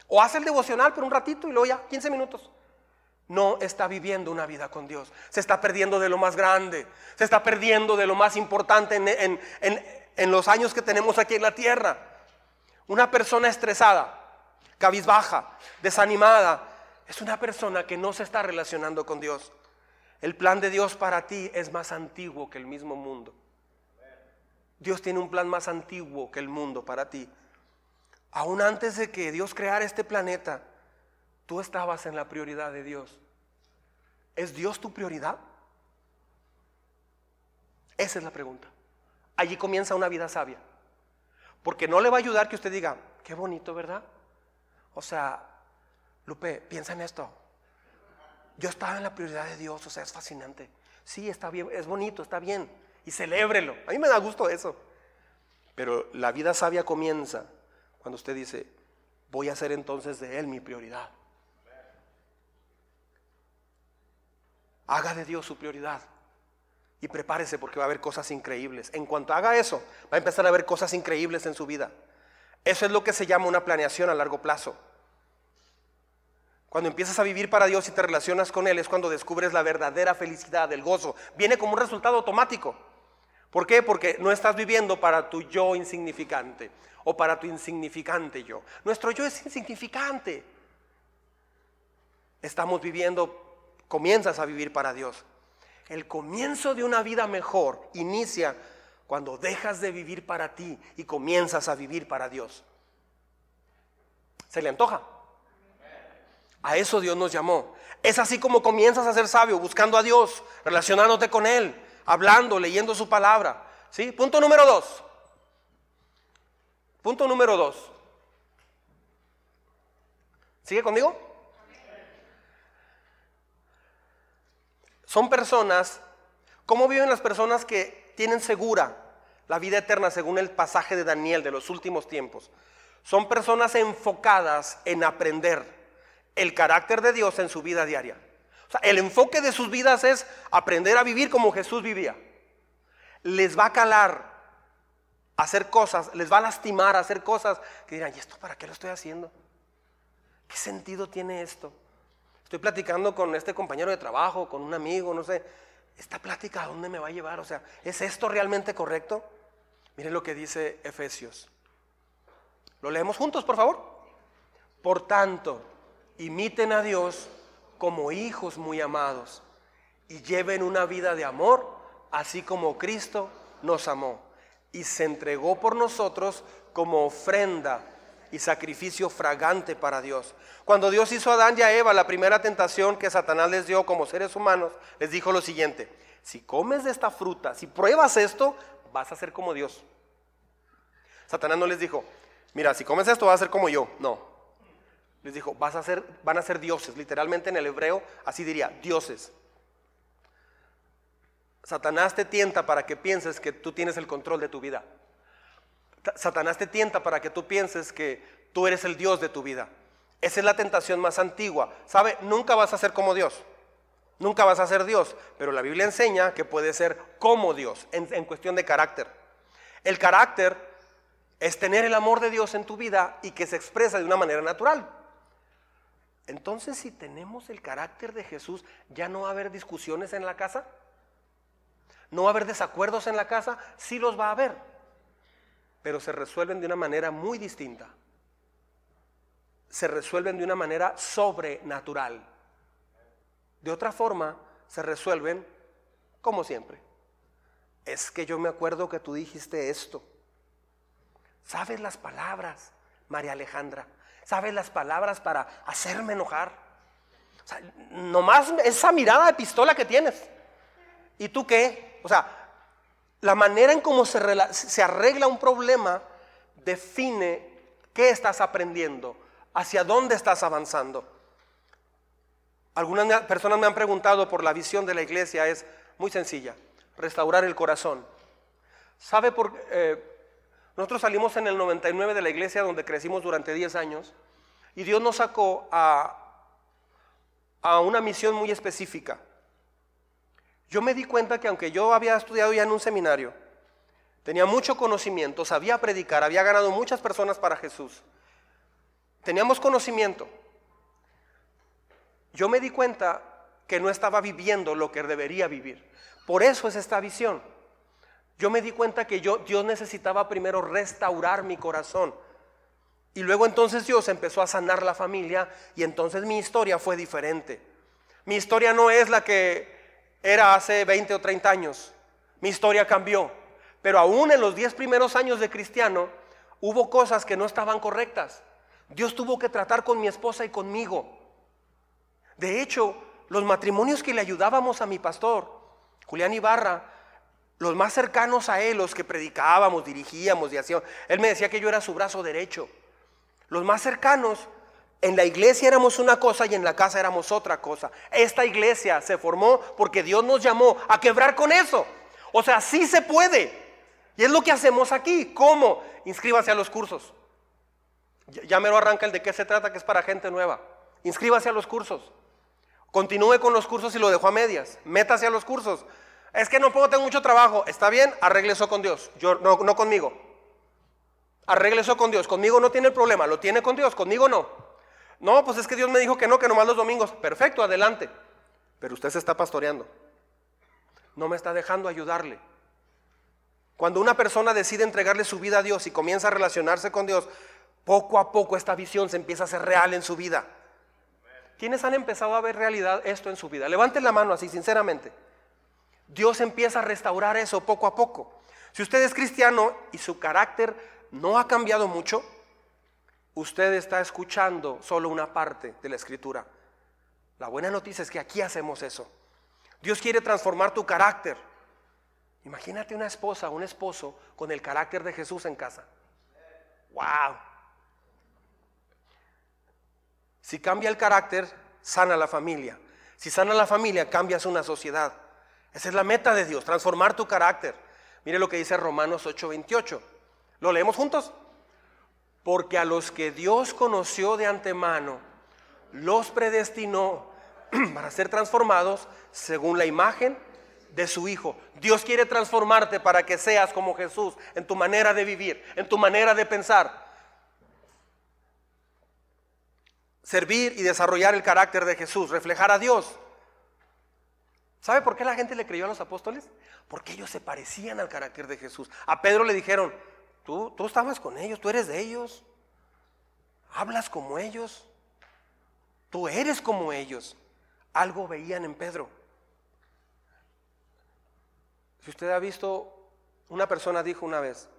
O hace el devocional por un ratito y luego ya 15 minutos. No está viviendo una vida con Dios. Se está perdiendo de lo más grande. Se está perdiendo de lo más importante en, los años que tenemos aquí en la tierra. Una persona estresada, cabizbaja, desanimada, es una persona que no se está relacionando con Dios. El plan de Dios para ti es más antiguo que el mismo mundo. Dios tiene un plan más antiguo que el mundo para ti. Aún antes de que Dios creara este planeta, tú estabas en la prioridad de Dios. ¿Es Dios tu prioridad? Esa es la pregunta. Allí comienza una vida sabia. Porque no le va a ayudar que usted diga, qué bonito, ¿verdad? O sea, Lupe, piensa en esto. Yo estaba en la prioridad de Dios, o sea, es fascinante. Sí, está bien, es bonito, está bien. Y celébrelo. A mí me da gusto eso. Pero la vida sabia comienza cuando usted dice, voy a hacer entonces de Él mi prioridad. Haga de Dios su prioridad. Y prepárese porque va a haber cosas increíbles. En cuanto haga eso, va a empezar a haber cosas increíbles en su vida. Eso es lo que se llama una planeación a largo plazo. Cuando empiezas a vivir para Dios y te relacionas con Él es cuando descubres la verdadera felicidad, el gozo. Viene como un resultado automático. ¿Por qué? Porque no estás viviendo para tu yo insignificante o para tu insignificante yo. Nuestro yo es insignificante. Estamos viviendo, comienzas a vivir para Dios. El comienzo de una vida mejor inicia cuando dejas de vivir para ti y comienzas a vivir para Dios. ¿Se le antoja? A eso Dios nos llamó. Es así como comienzas a ser sabio, buscando a Dios, relacionándote con Él, hablando, leyendo su palabra. ¿Sí? Punto número dos. Punto número dos. ¿Sigue conmigo? Son personas, ¿cómo viven las personas que tienen segura la vida eterna según el pasaje de Daniel de los últimos tiempos? Son personas enfocadas en aprender el carácter de Dios en su vida diaria. O sea, el enfoque de sus vidas es aprender a vivir como Jesús vivía. Les va a calar hacer cosas, les va a lastimar hacer cosas que dirán, ¿y esto para qué lo estoy haciendo? ¿Qué sentido tiene esto? Estoy platicando con este compañero de trabajo, con un amigo, no sé. ¿Esta plática a dónde me va a llevar? O sea, ¿es esto realmente correcto? Miren lo que dice Efesios. ¿Lo leemos juntos, por favor? Por tanto, imiten a Dios como hijos muy amados y lleven una vida de amor, así como Cristo nos amó y se entregó por nosotros como ofrenda y sacrificio fragante para Dios. Cuando Dios hizo a Adán y a Eva la primera tentación que Satanás les dio como seres humanos, les dijo lo siguiente, si comes de esta fruta, si pruebas esto, vas a ser como Dios. Satanás no les dijo, mira, si comes esto vas a ser como yo. No. Les dijo, vas a ser, van a ser dioses. Literalmente en el hebreo así diría, dioses. Satanás te tienta para que pienses que tú tienes el control de tu vida. Satanás te tienta para que tú pienses que tú eres el Dios de tu vida. Esa es la tentación más antigua. ¿Sabe? Nunca vas a ser como Dios. Nunca vas a ser Dios. Pero la Biblia enseña que puede ser como Dios en, en cuestión de carácter. El carácter es tener el amor de Dios en tu vida y que se expresa de una manera natural. Entonces, si tenemos el carácter de Jesús, ¿ya no va a haber discusiones en la casa? ¿No va a haber desacuerdos en la casa? Sí los va a haber pero se resuelven de una manera muy distinta. Se resuelven de una manera sobrenatural. De otra forma, se resuelven como siempre. Es que yo me acuerdo que tú dijiste esto. ¿Sabes las palabras, María Alejandra? ¿Sabes las palabras para hacerme enojar? O sea, nomás esa mirada de pistola que tienes. ¿Y tú qué? O sea, la manera en cómo se, se arregla un problema define qué estás aprendiendo, hacia dónde estás avanzando. Algunas personas me han preguntado por la visión de la iglesia, es muy sencilla, restaurar el corazón. ¿Sabe por eh, Nosotros salimos en el 99 de la iglesia donde crecimos durante 10 años y Dios nos sacó a, a una misión muy específica yo me di cuenta que aunque yo había estudiado ya en un seminario, tenía mucho conocimiento, sabía predicar, había ganado muchas personas para Jesús, teníamos conocimiento. Yo me di cuenta que no estaba viviendo lo que debería vivir. Por eso es esta visión. Yo me di cuenta que yo, Dios necesitaba primero restaurar mi corazón. Y luego entonces Dios empezó a sanar la familia y entonces mi historia fue diferente. Mi historia no es la que era hace 20 o 30 años. Mi historia cambió. Pero aún en los 10 primeros años de cristiano hubo cosas que no estaban correctas. Dios tuvo que tratar con mi esposa y conmigo. De hecho, los matrimonios que le ayudábamos a mi pastor, Julián Ibarra, los más cercanos a él, los que predicábamos, dirigíamos y hacíamos, él me decía que yo era su brazo derecho. Los más cercanos en la iglesia éramos una cosa y en la casa éramos otra cosa. Esta iglesia se formó porque Dios nos llamó a quebrar con eso. O sea, sí se puede. Y es lo que hacemos aquí. ¿Cómo? Inscríbase a los cursos. Ya, me lo arranca el de qué se trata, que es para gente nueva. Inscríbase a los cursos. Continúe con los cursos y lo dejó a medias. Métase a los cursos. Es que no puedo, tengo mucho trabajo. Está bien, arregle eso con Dios. Yo, no, no conmigo. Arregle eso con Dios. Conmigo no tiene el problema, lo tiene con Dios, conmigo no. No, pues es que Dios me dijo que no, que nomás los domingos. Perfecto, adelante. Pero usted se está pastoreando. No me está dejando ayudarle. Cuando una persona decide entregarle su vida a Dios y comienza a relacionarse con Dios, poco a poco esta visión se empieza a hacer real en su vida. ¿Quiénes han empezado a ver realidad esto en su vida? Levanten la mano así, sinceramente. Dios empieza a restaurar eso poco a poco. Si usted es cristiano y su carácter no ha cambiado mucho, usted está escuchando solo una parte de la escritura. La buena noticia es que aquí hacemos eso. Dios quiere transformar tu carácter. Imagínate una esposa, un esposo con el carácter de Jesús en casa. ¡Wow! Si cambia el carácter, sana la familia. Si sana la familia, cambias una sociedad. Esa es la meta de Dios, transformar tu carácter. Mire lo que dice Romanos 8:28. ¿Lo leemos juntos? Porque a los que Dios conoció de antemano, los predestinó [CLEARS THROAT] para ser transformados según la imagen de su Hijo. Dios quiere transformarte para que seas como Jesús en tu manera de vivir, en tu manera de pensar. Servir y desarrollar el carácter de Jesús, reflejar a Dios. ¿Sabe por qué la gente le creyó a los apóstoles? Porque ellos se parecían al carácter de Jesús. A Pedro le dijeron, tú, tú estabas con ellos, tú eres de ellos, hablas como ellos, tú eres como ellos. Algo veían en Pedro. Si usted ha visto, una persona dijo una vez,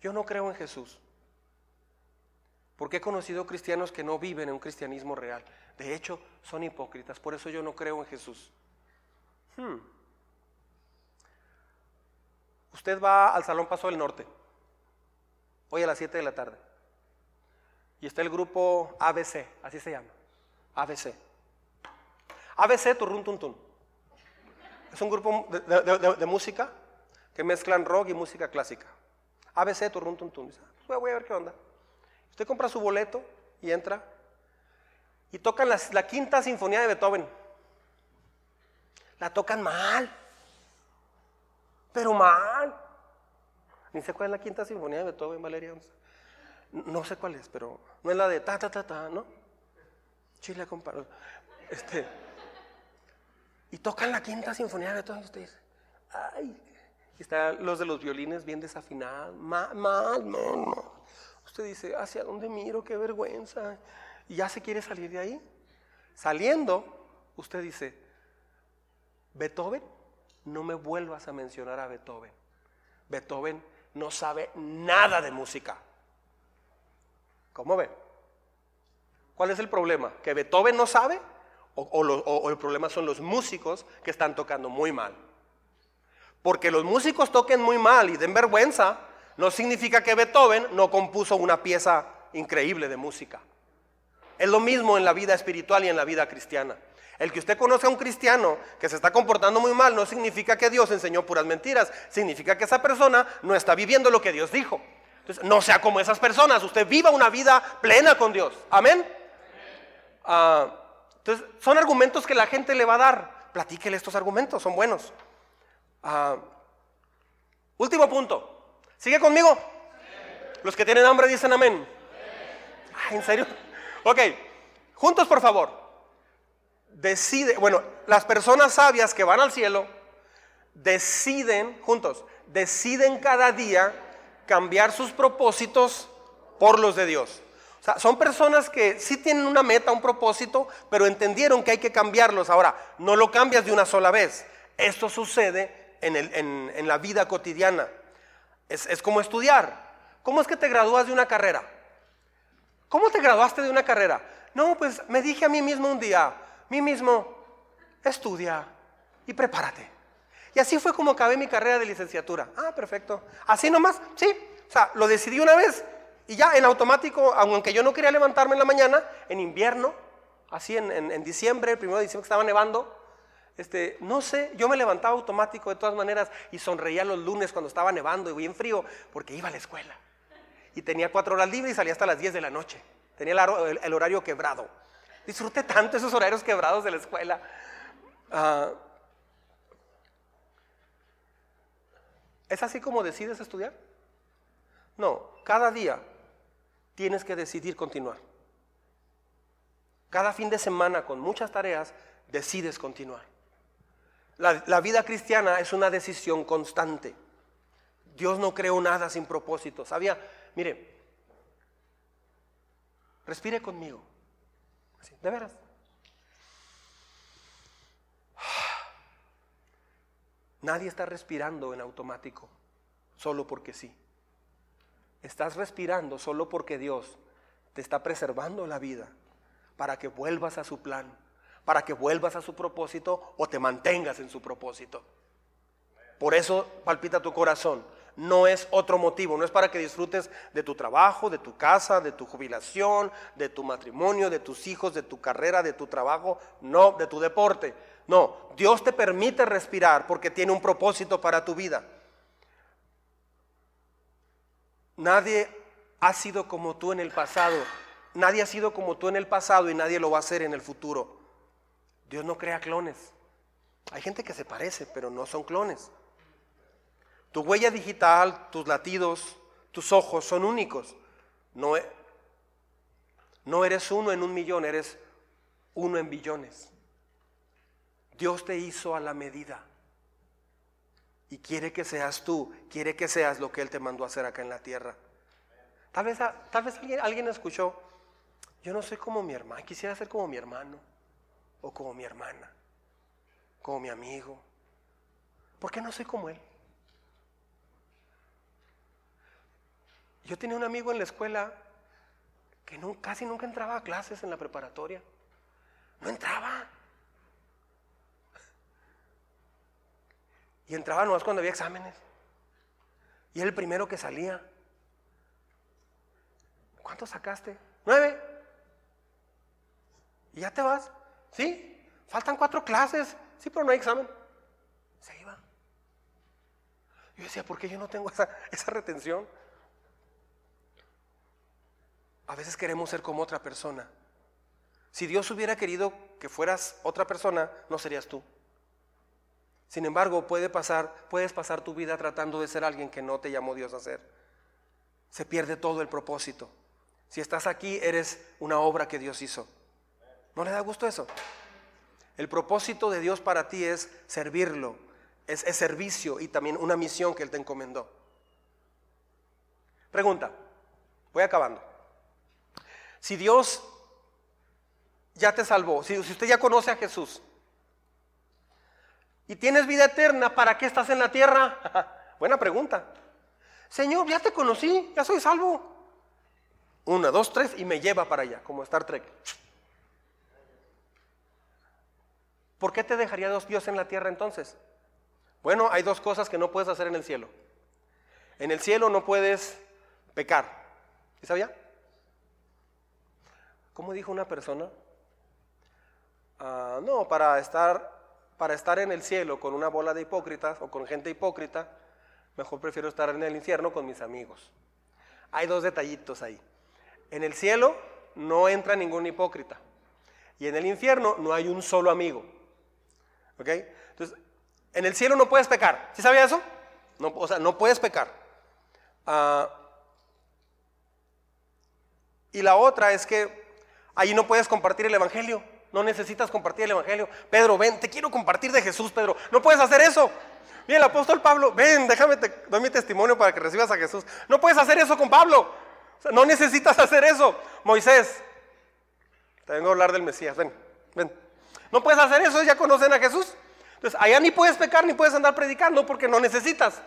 yo no creo en Jesús, porque he conocido cristianos que no viven en un cristianismo real. De hecho, son hipócritas, por eso yo no creo en Jesús. Hmm. Usted va al Salón Paso del Norte, hoy a las 7 de la tarde, y está el grupo ABC, así se llama, ABC. ABC Turrun Tun Es un grupo de, música que mezclan rock y música clásica. ABC Turrun Tun Tun. Pues voy a ver qué onda. Usted compra su boleto y entra y tocan la quinta sinfonía de Beethoven la tocan mal. Pero mal. Ni sé cuál es la quinta sinfonía de Beethoven, Valeria. No sé cuál es, pero no es la de ta, ta, ta, ta, ¿no? Chile, compadre. Este, y tocan la quinta sinfonía de Beethoven y usted dice, ay, y están los de los violines bien desafinados, mal, mal, mal, mal. Usted dice, ¿hacia dónde miro? Qué vergüenza. Y ya se quiere salir de ahí. Saliendo, usted dice, Beethoven, no me vuelvas a mencionar a Beethoven. Beethoven no sabe nada de música. ¿Cómo ven? ¿Cuál es el problema? ¿Que Beethoven no sabe? O, el problema son los músicos que están tocando muy mal. Porque los músicos toquen muy mal y den vergüenza, no significa que Beethoven no compuso una pieza increíble de música. Es lo mismo en la vida espiritual y en la vida cristiana. El que usted conozca a un cristiano que se está comportando muy mal no significa que Dios enseñó puras mentiras, significa que esa persona no está viviendo lo que Dios dijo. Entonces, no sea como esas personas, usted viva una vida plena con Dios. Amén. Ah, entonces, son argumentos que la gente le va a dar. Platíquele estos argumentos, son buenos. Ah, último punto. ¿Sigue conmigo? Los que tienen hambre dicen amén. ¿En serio? Ok, juntos por favor decide, bueno, las personas sabias que van al cielo deciden, juntos, deciden cada día cambiar sus propósitos por los de Dios. O sea, son personas que sí tienen una meta, un propósito, pero entendieron que hay que cambiarlos. Ahora, no lo cambias de una sola vez. Esto sucede en, la vida cotidiana. Es, es como estudiar. ¿Cómo es que te gradúas de una carrera? ¿Cómo te graduaste de una carrera? No, pues me dije a mí mismo un día, mí mismo, estudia y prepárate. Y así fue como acabé mi carrera de licenciatura. Ah, perfecto. Así nomás, sí. O sea, lo decidí una vez y ya en automático, aunque yo no quería levantarme en la mañana, en invierno, así en, diciembre, el primero de diciembre que estaba nevando, Este, no sé, yo me levantaba automático de todas maneras y sonreía los lunes cuando estaba nevando y bien frío porque iba a la escuela. Y tenía cuatro horas libres y salía hasta las 10 de la noche. Tenía el, horario quebrado. Disfruté tanto esos horarios quebrados de la escuela. Ah, ¿Es así como decides estudiar? No, cada día tienes que decidir continuar. Cada fin de semana con muchas tareas decides continuar. La, vida cristiana es una decisión constante. Dios no creó nada sin propósito. ¿Sabía? Mire, respire conmigo. De veras. Nadie está respirando en automático, solo porque sí. Estás respirando solo porque Dios te está preservando la vida para que vuelvas a su plan, para que vuelvas a su propósito o te mantengas en su propósito. Por eso palpita tu corazón. No es otro motivo, no es para que disfrutes de tu trabajo, de tu casa, de tu jubilación, de tu matrimonio, de tus hijos, de tu carrera, de tu trabajo, no, de tu deporte. No, Dios te permite respirar porque tiene un propósito para tu vida. Nadie ha sido como tú en el pasado. Nadie ha sido como tú en el pasado y nadie lo va a hacer en el futuro. Dios no crea clones. Hay gente que se parece, pero no son clones. Tu huella digital, tus latidos, tus ojos son únicos. No, e, no eres uno en un millón, eres uno en billones. Dios te hizo a la medida. Y quiere que seas tú, quiere que seas lo que Él te mandó a hacer acá en la tierra. Tal vez, tal vez alguien, alguien escuchó, yo no soy como mi hermano, quisiera ser como mi hermano o como mi hermana, como mi amigo. ¿Por qué no soy como él? Yo tenía un amigo en la escuela que casi nunca entraba a clases en la preparatoria. No entraba. Y entraba nomás cuando había exámenes. Y era el primero que salía. ¿Cuánto sacaste? Nueve. ¿Y ya te vas? ¿Sí? Faltan cuatro clases. Sí, pero no hay examen. Se iba. Yo decía, ¿por qué yo no tengo esa, esa retención? A veces queremos ser como otra persona. Si Dios hubiera querido que fueras otra persona, no serías tú. Sin embargo, puede pasar, puedes pasar tu vida tratando de ser alguien que no te llamó Dios a ser. Se pierde todo el propósito. Si estás aquí, eres una obra que Dios hizo. ¿No le da gusto eso? El propósito de Dios para ti es servirlo, es, es servicio y también una misión que Él te encomendó. Pregunta, voy acabando. Si Dios ya te salvó, si, usted ya conoce a Jesús, y tienes vida eterna, ¿para qué estás en la tierra? [LAUGHS] Buena pregunta. Señor, ya te conocí, ya soy salvo. Una, dos, tres y me lleva para allá, como Star Trek. ¿Por qué te dejaría Dios en la tierra entonces? Bueno, hay dos cosas que no puedes hacer en el cielo. En el cielo no puedes pecar. ¿Sí sabía? ¿Cómo dijo una persona? Ah, no, para estar para estar en el cielo con una bola de hipócritas o con gente hipócrita, mejor prefiero estar en el infierno con mis amigos. Hay dos detallitos ahí. En el cielo no entra ningún hipócrita. Y en el infierno no hay un solo amigo. ¿Ok? Entonces, en el cielo no puedes pecar. ¿Sí sabía eso? No, o sea, no puedes pecar. Ah, y la otra es que ahí no puedes compartir el Evangelio. No necesitas compartir el Evangelio. Pedro, ven, te quiero compartir de Jesús, Pedro. No puedes hacer eso. Mira, el apóstol Pablo, ven, déjame, te doy mi testimonio para que recibas a Jesús. No puedes hacer eso con Pablo. no necesitas hacer eso. Moisés, te vengo a hablar del Mesías, ven, ven. No puedes hacer eso, ya conocen a Jesús. Entonces, allá ni puedes pecar ni puedes andar predicando porque no necesitas.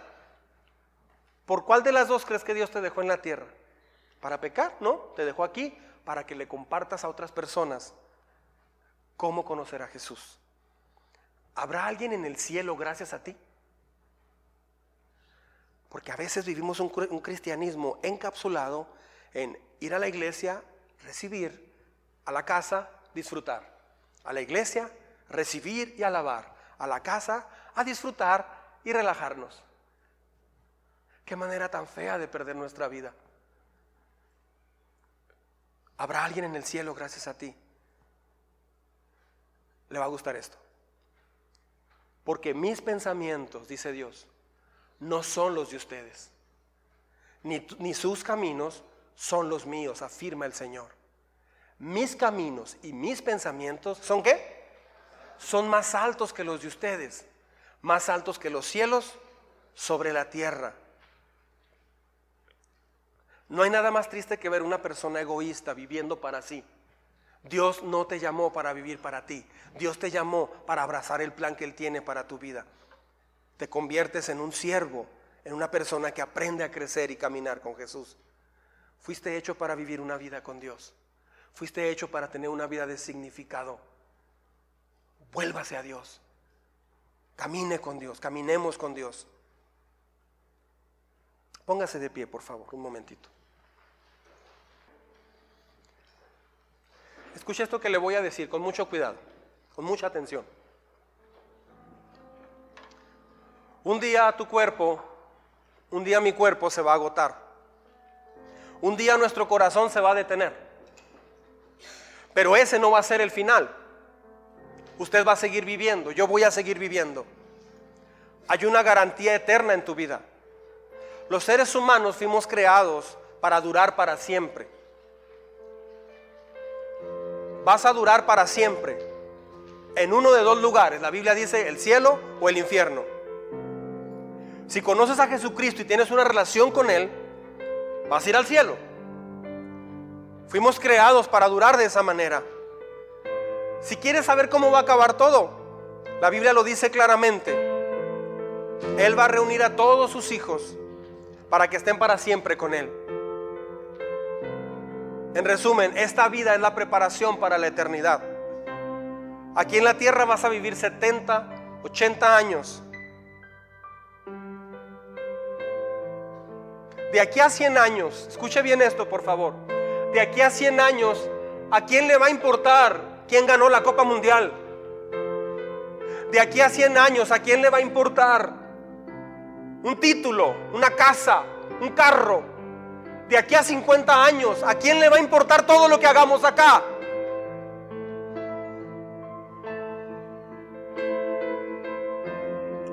¿Por cuál de las dos crees que Dios te dejó en la tierra? ¿Para pecar? No, te dejó aquí para que le compartas a otras personas cómo conocer a Jesús. ¿Habrá alguien en el cielo gracias a ti? Porque a veces vivimos un, cristianismo encapsulado en ir a la iglesia, recibir, a la casa, disfrutar. A la iglesia, recibir y alabar, a la casa, a disfrutar y relajarnos. Qué manera tan fea de perder nuestra vida. Habrá alguien en el cielo gracias a ti. Le va a gustar esto. Porque mis pensamientos, dice Dios, no son los de ustedes. Ni, sus caminos son los míos, afirma el Señor. Mis caminos y mis pensamientos son qué? Son más altos que los de ustedes, más altos que los cielos sobre la tierra. No hay nada más triste que ver una persona egoísta viviendo para sí. Dios no te llamó para vivir para ti. Dios te llamó para abrazar el plan que Él tiene para tu vida. Te conviertes en un siervo, en una persona que aprende a crecer y caminar con Jesús. Fuiste hecho para vivir una vida con Dios. Fuiste hecho para tener una vida de significado. Vuélvase a Dios. Camine con Dios, caminemos con Dios. Póngase de pie, por favor, un momentito. Escuche esto que le voy a decir con mucho cuidado, con mucha atención. Un día tu cuerpo, un día mi cuerpo se va a agotar. Un día nuestro corazón se va a detener. Pero ese no va a ser el final. Usted va a seguir viviendo, yo voy a seguir viviendo. Hay una garantía eterna en tu vida. Los seres humanos fuimos creados para durar para siempre. Vas a durar para siempre en uno de dos lugares. La Biblia dice el cielo o el infierno. Si conoces a Jesucristo y tienes una relación con Él, vas a ir al cielo. Fuimos creados para durar de esa manera. Si quieres saber cómo va a acabar todo, la Biblia lo dice claramente. Él va a reunir a todos sus hijos para que estén para siempre con Él. En resumen, esta vida es la preparación para la eternidad. Aquí en la tierra vas a vivir 70, 80 años. De aquí a 100 años, escuche bien esto por favor, de aquí a 100 años, ¿a quién le va a importar quién ganó la Copa Mundial? De aquí a 100 años, ¿a quién le va a importar un título, una casa, un carro. De aquí a 50 años, ¿a quién le va a importar todo lo que hagamos acá?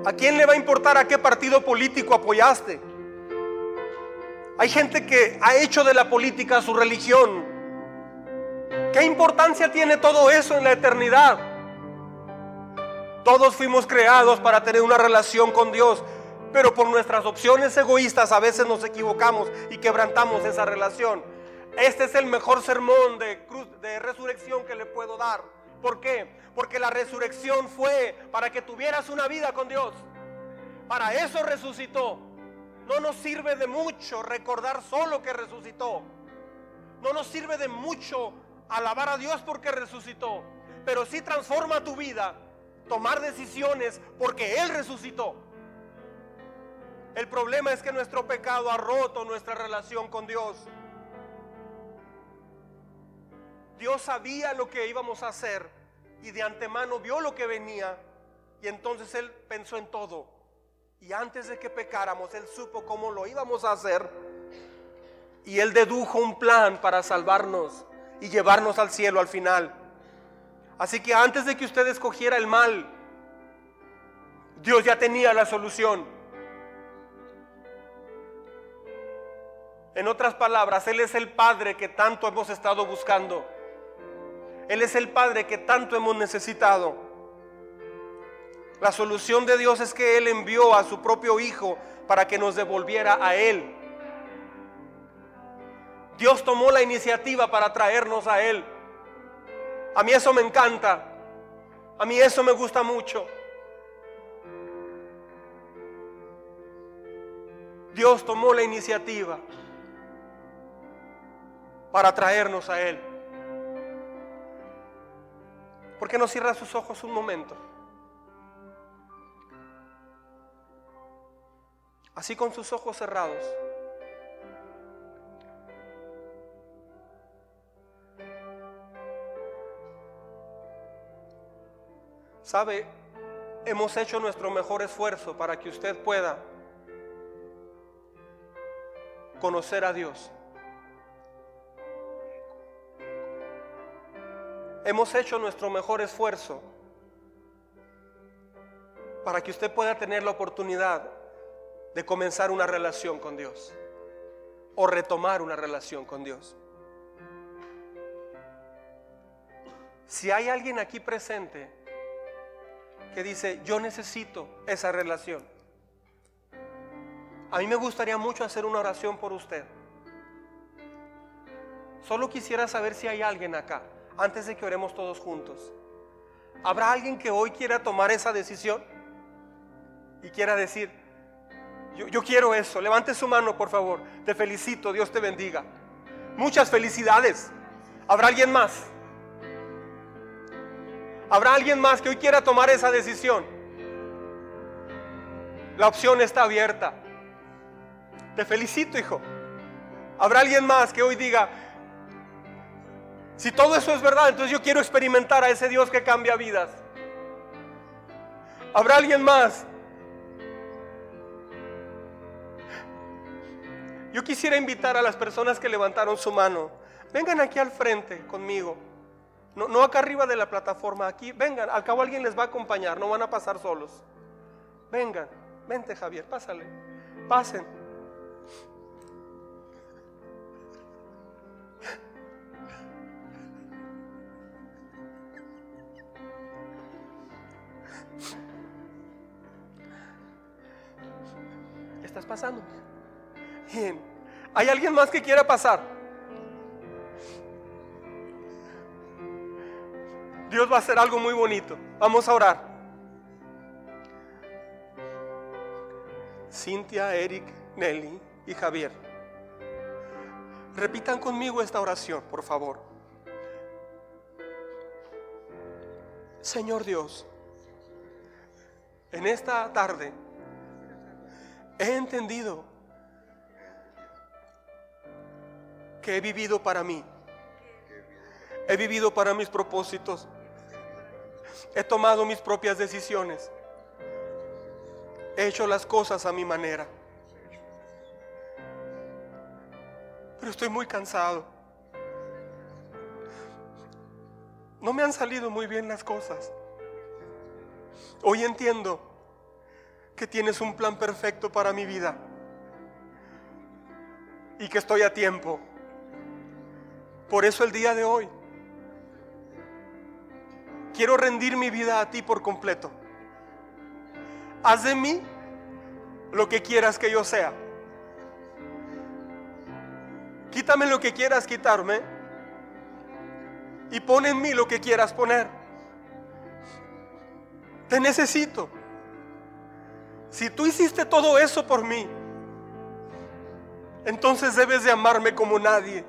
¿A quién le va a importar a qué partido político apoyaste? Hay gente que ha hecho de la política su religión. ¿Qué importancia tiene todo eso en la eternidad? Todos fuimos creados para tener una relación con Dios. Pero por nuestras opciones egoístas a veces nos equivocamos y quebrantamos esa relación. Este es el mejor sermón de, cruz, de resurrección que le puedo dar. ¿Por qué? Porque la resurrección fue para que tuvieras una vida con Dios. Para eso resucitó. No nos sirve de mucho recordar solo que resucitó. No nos sirve de mucho alabar a Dios porque resucitó. Pero sí transforma tu vida tomar decisiones porque Él resucitó. El problema es que nuestro pecado ha roto nuestra relación con Dios. Dios sabía lo que íbamos a hacer y de antemano vio lo que venía y entonces Él pensó en todo. Y antes de que pecáramos, Él supo cómo lo íbamos a hacer y Él dedujo un plan para salvarnos y llevarnos al cielo al final. Así que antes de que usted escogiera el mal, Dios ya tenía la solución. En otras palabras, Él es el Padre que tanto hemos estado buscando. Él es el Padre que tanto hemos necesitado. La solución de Dios es que Él envió a su propio Hijo para que nos devolviera a Él. Dios tomó la iniciativa para traernos a Él. A mí eso me encanta. A mí eso me gusta mucho. Dios tomó la iniciativa para traernos a Él. ¿Por qué no cierra sus ojos un momento? Así con sus ojos cerrados. Sabe, hemos hecho nuestro mejor esfuerzo para que usted pueda conocer a Dios. Hemos hecho nuestro mejor esfuerzo para que usted pueda tener la oportunidad de comenzar una relación con Dios o retomar una relación con Dios. Si hay alguien aquí presente que dice, yo necesito esa relación, a mí me gustaría mucho hacer una oración por usted. Solo quisiera saber si hay alguien acá, antes de que oremos todos juntos. ¿Habrá alguien que hoy quiera tomar esa decisión? Y quiera decir, yo, yo, quiero eso. Levante su mano, por favor. Te felicito, Dios te bendiga. Muchas felicidades. ¿Habrá alguien más? ¿Habrá alguien más que hoy quiera tomar esa decisión? La opción está abierta. Te felicito, hijo. Habrá alguien más que hoy diga, si todo eso es verdad, entonces yo quiero experimentar a ese Dios que cambia vidas. Habrá alguien más. Yo quisiera invitar a las personas que levantaron su mano. Vengan aquí al frente conmigo. No, no acá arriba de la plataforma, aquí. Vengan, al cabo alguien les va a acompañar, no van a pasar solos. Vengan, vente Javier, pásale. Pasen. Estás pasando? Bien. ¿Hay alguien más que quiera pasar? Dios va a hacer algo muy bonito. Vamos a orar. Cintia, Eric, Nelly y Javier. Repitan conmigo esta oración, por favor. Señor Dios, en esta tarde he entendido que he vivido para mí. He vivido para mis propósitos. He tomado mis propias decisiones. He hecho las cosas a mi manera. Pero estoy muy cansado. No me han salido muy bien las cosas. Hoy entiendo que tienes un plan perfecto para mi vida y que estoy a tiempo. Por eso el día de hoy quiero rendir mi vida a ti por completo. Haz de mí lo que quieras que yo sea. Quítame lo que quieras quitarme y pon en mí lo que quieras poner. Te necesito. Si tú hiciste todo eso por mí, entonces debes de amarme como nadie.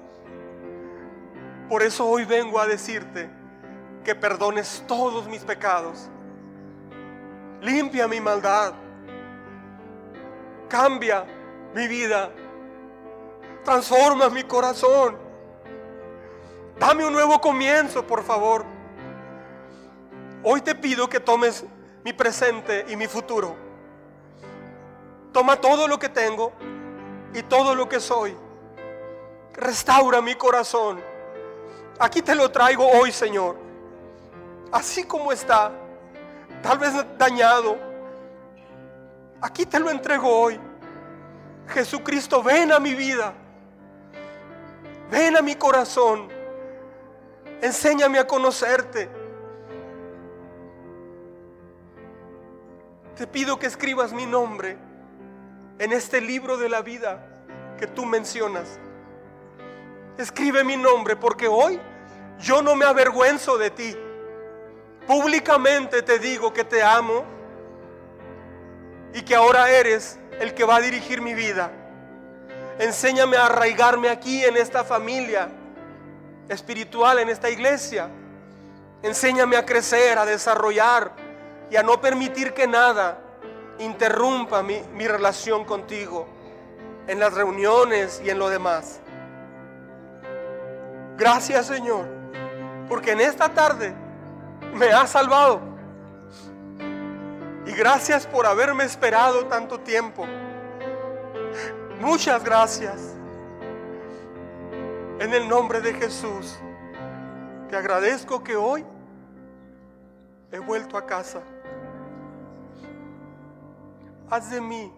Por eso hoy vengo a decirte que perdones todos mis pecados. Limpia mi maldad. Cambia mi vida. Transforma mi corazón. Dame un nuevo comienzo, por favor. Hoy te pido que tomes mi presente y mi futuro Toma todo lo que tengo y todo lo que soy. Restaura mi corazón. Aquí te lo traigo hoy, Señor. Así como está, tal vez dañado. Aquí te lo entrego hoy. Jesucristo, ven a mi vida. Ven a mi corazón. Enséñame a conocerte. Te pido que escribas mi nombre en este libro de la vida que tú mencionas. Escribe mi nombre porque hoy yo no me avergüenzo de ti. Públicamente te digo que te amo y que ahora eres el que va a dirigir mi vida. Enséñame a arraigarme aquí en esta familia espiritual, en esta iglesia. Enséñame a crecer, a desarrollar y a no permitir que nada interrumpa mi, relación contigo en las reuniones y en lo demás. Gracias Señor, porque en esta tarde me has salvado. Y gracias por haberme esperado tanto tiempo. Muchas gracias. En el nombre de Jesús, te agradezco que hoy he vuelto a casa. Haz de mí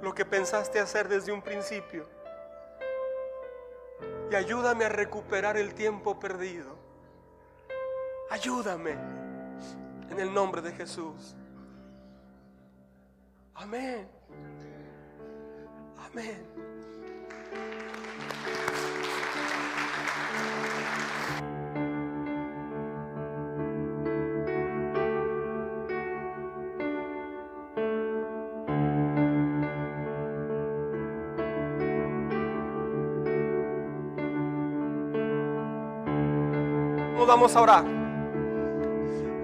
lo que pensaste hacer desde un principio y ayúdame a recuperar el tiempo perdido. Ayúdame en el nombre de Jesús. Amén. Amén. Vamos a orar.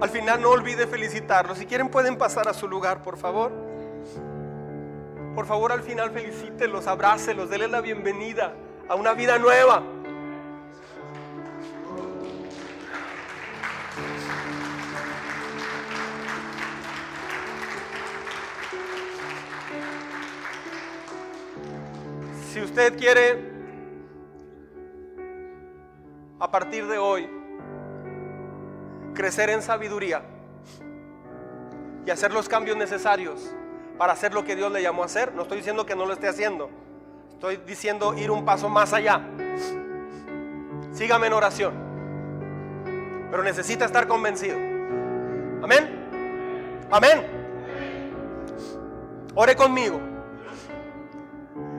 Al final no olvide felicitarlos. Si quieren pueden pasar a su lugar, por favor. Por favor, al final felicítelos, abrácelos, denle la bienvenida a una vida nueva. Si usted quiere, a partir de hoy, crecer en sabiduría y hacer los cambios necesarios para hacer lo que Dios le llamó a hacer. No estoy diciendo que no lo esté haciendo. Estoy diciendo ir un paso más allá. Sígame en oración. Pero necesita estar convencido. Amén. Amén. Ore conmigo.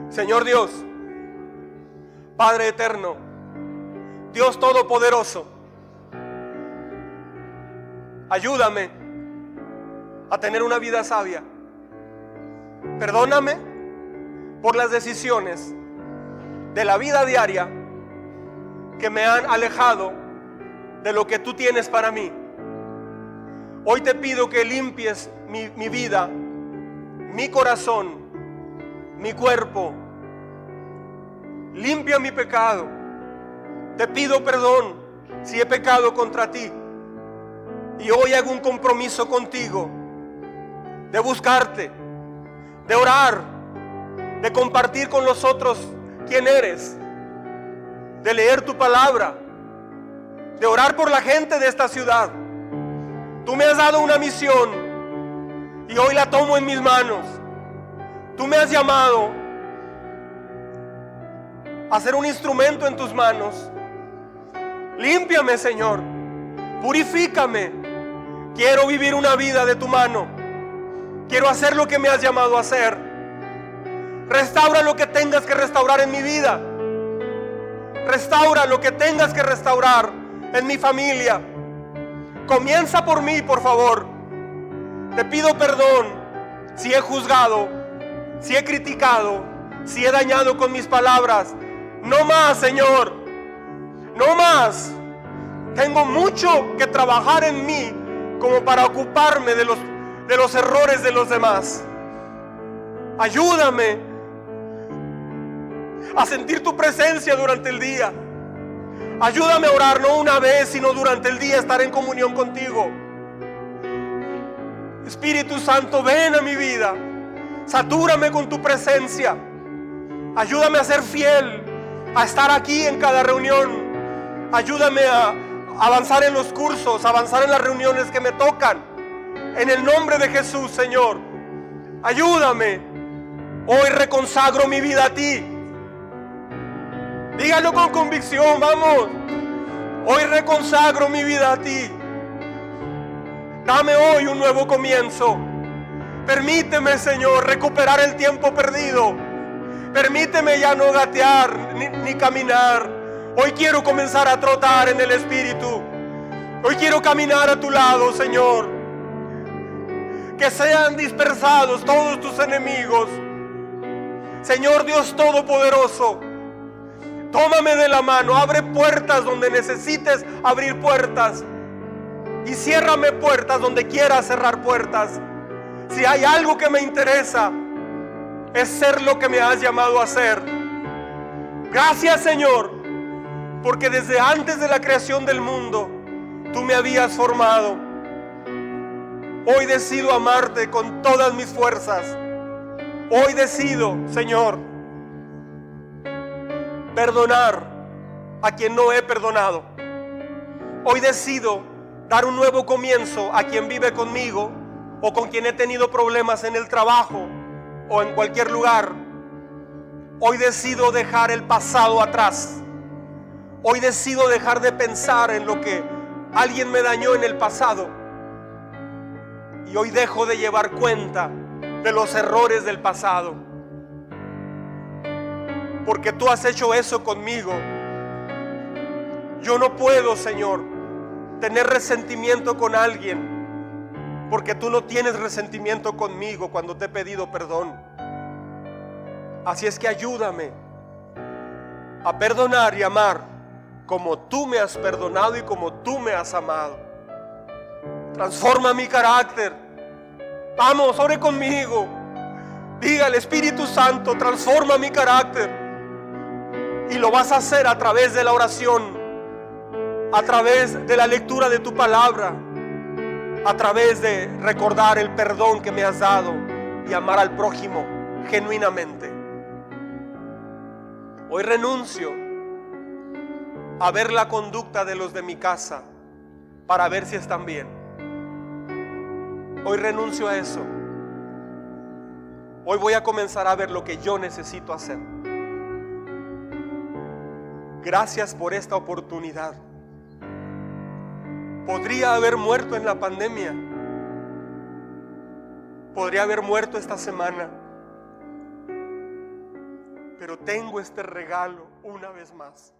Señor Dios, Padre eterno, Dios todopoderoso, ayúdame a tener una vida sabia. Perdóname por las decisiones de la vida diaria que me han alejado de lo que tú tienes para mí. Hoy te pido que limpies mi, mi vida, mi corazón, mi cuerpo. Limpia mi pecado. Te pido perdón si he pecado contra ti. Y hoy hago un compromiso contigo de buscarte, de orar, de compartir con los otros quién eres, de leer tu palabra, de orar por la gente de esta ciudad. Tú me has dado una misión y hoy la tomo en mis manos. Tú me has llamado a ser un instrumento en tus manos. Límpiame, Señor. Purifícame. Quiero vivir una vida de tu mano. Quiero hacer lo que me has llamado a hacer. Restaura lo que tengas que restaurar en mi vida. Restaura lo que tengas que restaurar en mi familia. Comienza por mí, por favor. Te pido perdón si he juzgado, si he criticado, si he dañado con mis palabras. No más, Señor. No más. Tengo mucho que trabajar en mí como para ocuparme de los, de los errores de los demás. Ayúdame a sentir tu presencia durante el día. Ayúdame a orar no una vez, sino durante el día estar en comunión contigo. Espíritu Santo, ven a mi vida. Satúrame con tu presencia. Ayúdame a ser fiel, a estar aquí en cada reunión. Ayúdame a, avanzar en los cursos, avanzar en las reuniones que me tocan. En el nombre de Jesús, Señor, ayúdame. Hoy reconsagro mi vida a ti. Dígalo con convicción, vamos. Hoy reconsagro mi vida a ti. Dame hoy un nuevo comienzo. Permíteme, Señor, recuperar el tiempo perdido. Permíteme ya no gatear ni, ni caminar Hoy quiero comenzar a trotar en el Espíritu. Hoy quiero caminar a tu lado, Señor. Que sean dispersados todos tus enemigos. Señor Dios Todopoderoso, tómame de la mano, abre puertas donde necesites abrir puertas. Y ciérrame puertas donde quieras cerrar puertas. Si hay algo que me interesa, es ser lo que me has llamado a ser. Gracias Señor porque desde antes de la creación del mundo tú me habías formado. Hoy decido amarte con todas mis fuerzas. Hoy decido, Señor, perdonar a quien no he perdonado. Hoy decido dar un nuevo comienzo a quien vive conmigo o con quien he tenido problemas en el trabajo o en cualquier lugar. Hoy decido dejar el pasado atrás. Hoy decido dejar de pensar en lo que alguien me dañó en el pasado. Y hoy dejo de llevar cuenta de los errores del pasado. Porque tú has hecho eso conmigo. Yo no puedo, Señor, tener resentimiento con alguien porque tú no tienes resentimiento conmigo cuando te he pedido perdón. Así es que ayúdame a perdonar y amar como tú me has perdonado y como tú me has amado. Transforma mi carácter. Vamos, ore conmigo. Diga al Espíritu Santo, transforma mi carácter. Y lo vas a hacer a través de la oración, a través de la lectura de tu palabra, a través de recordar el perdón que me has dado y amar al prójimo genuinamente. Hoy renuncio a ver la conducta de los de mi casa para ver si están bien. Hoy renuncio a eso. Hoy voy a comenzar a ver lo que yo necesito hacer. Gracias por esta oportunidad podría haber muerto en la pandemia. Podría haber muerto esta semana. Pero tengo este regalo una vez más.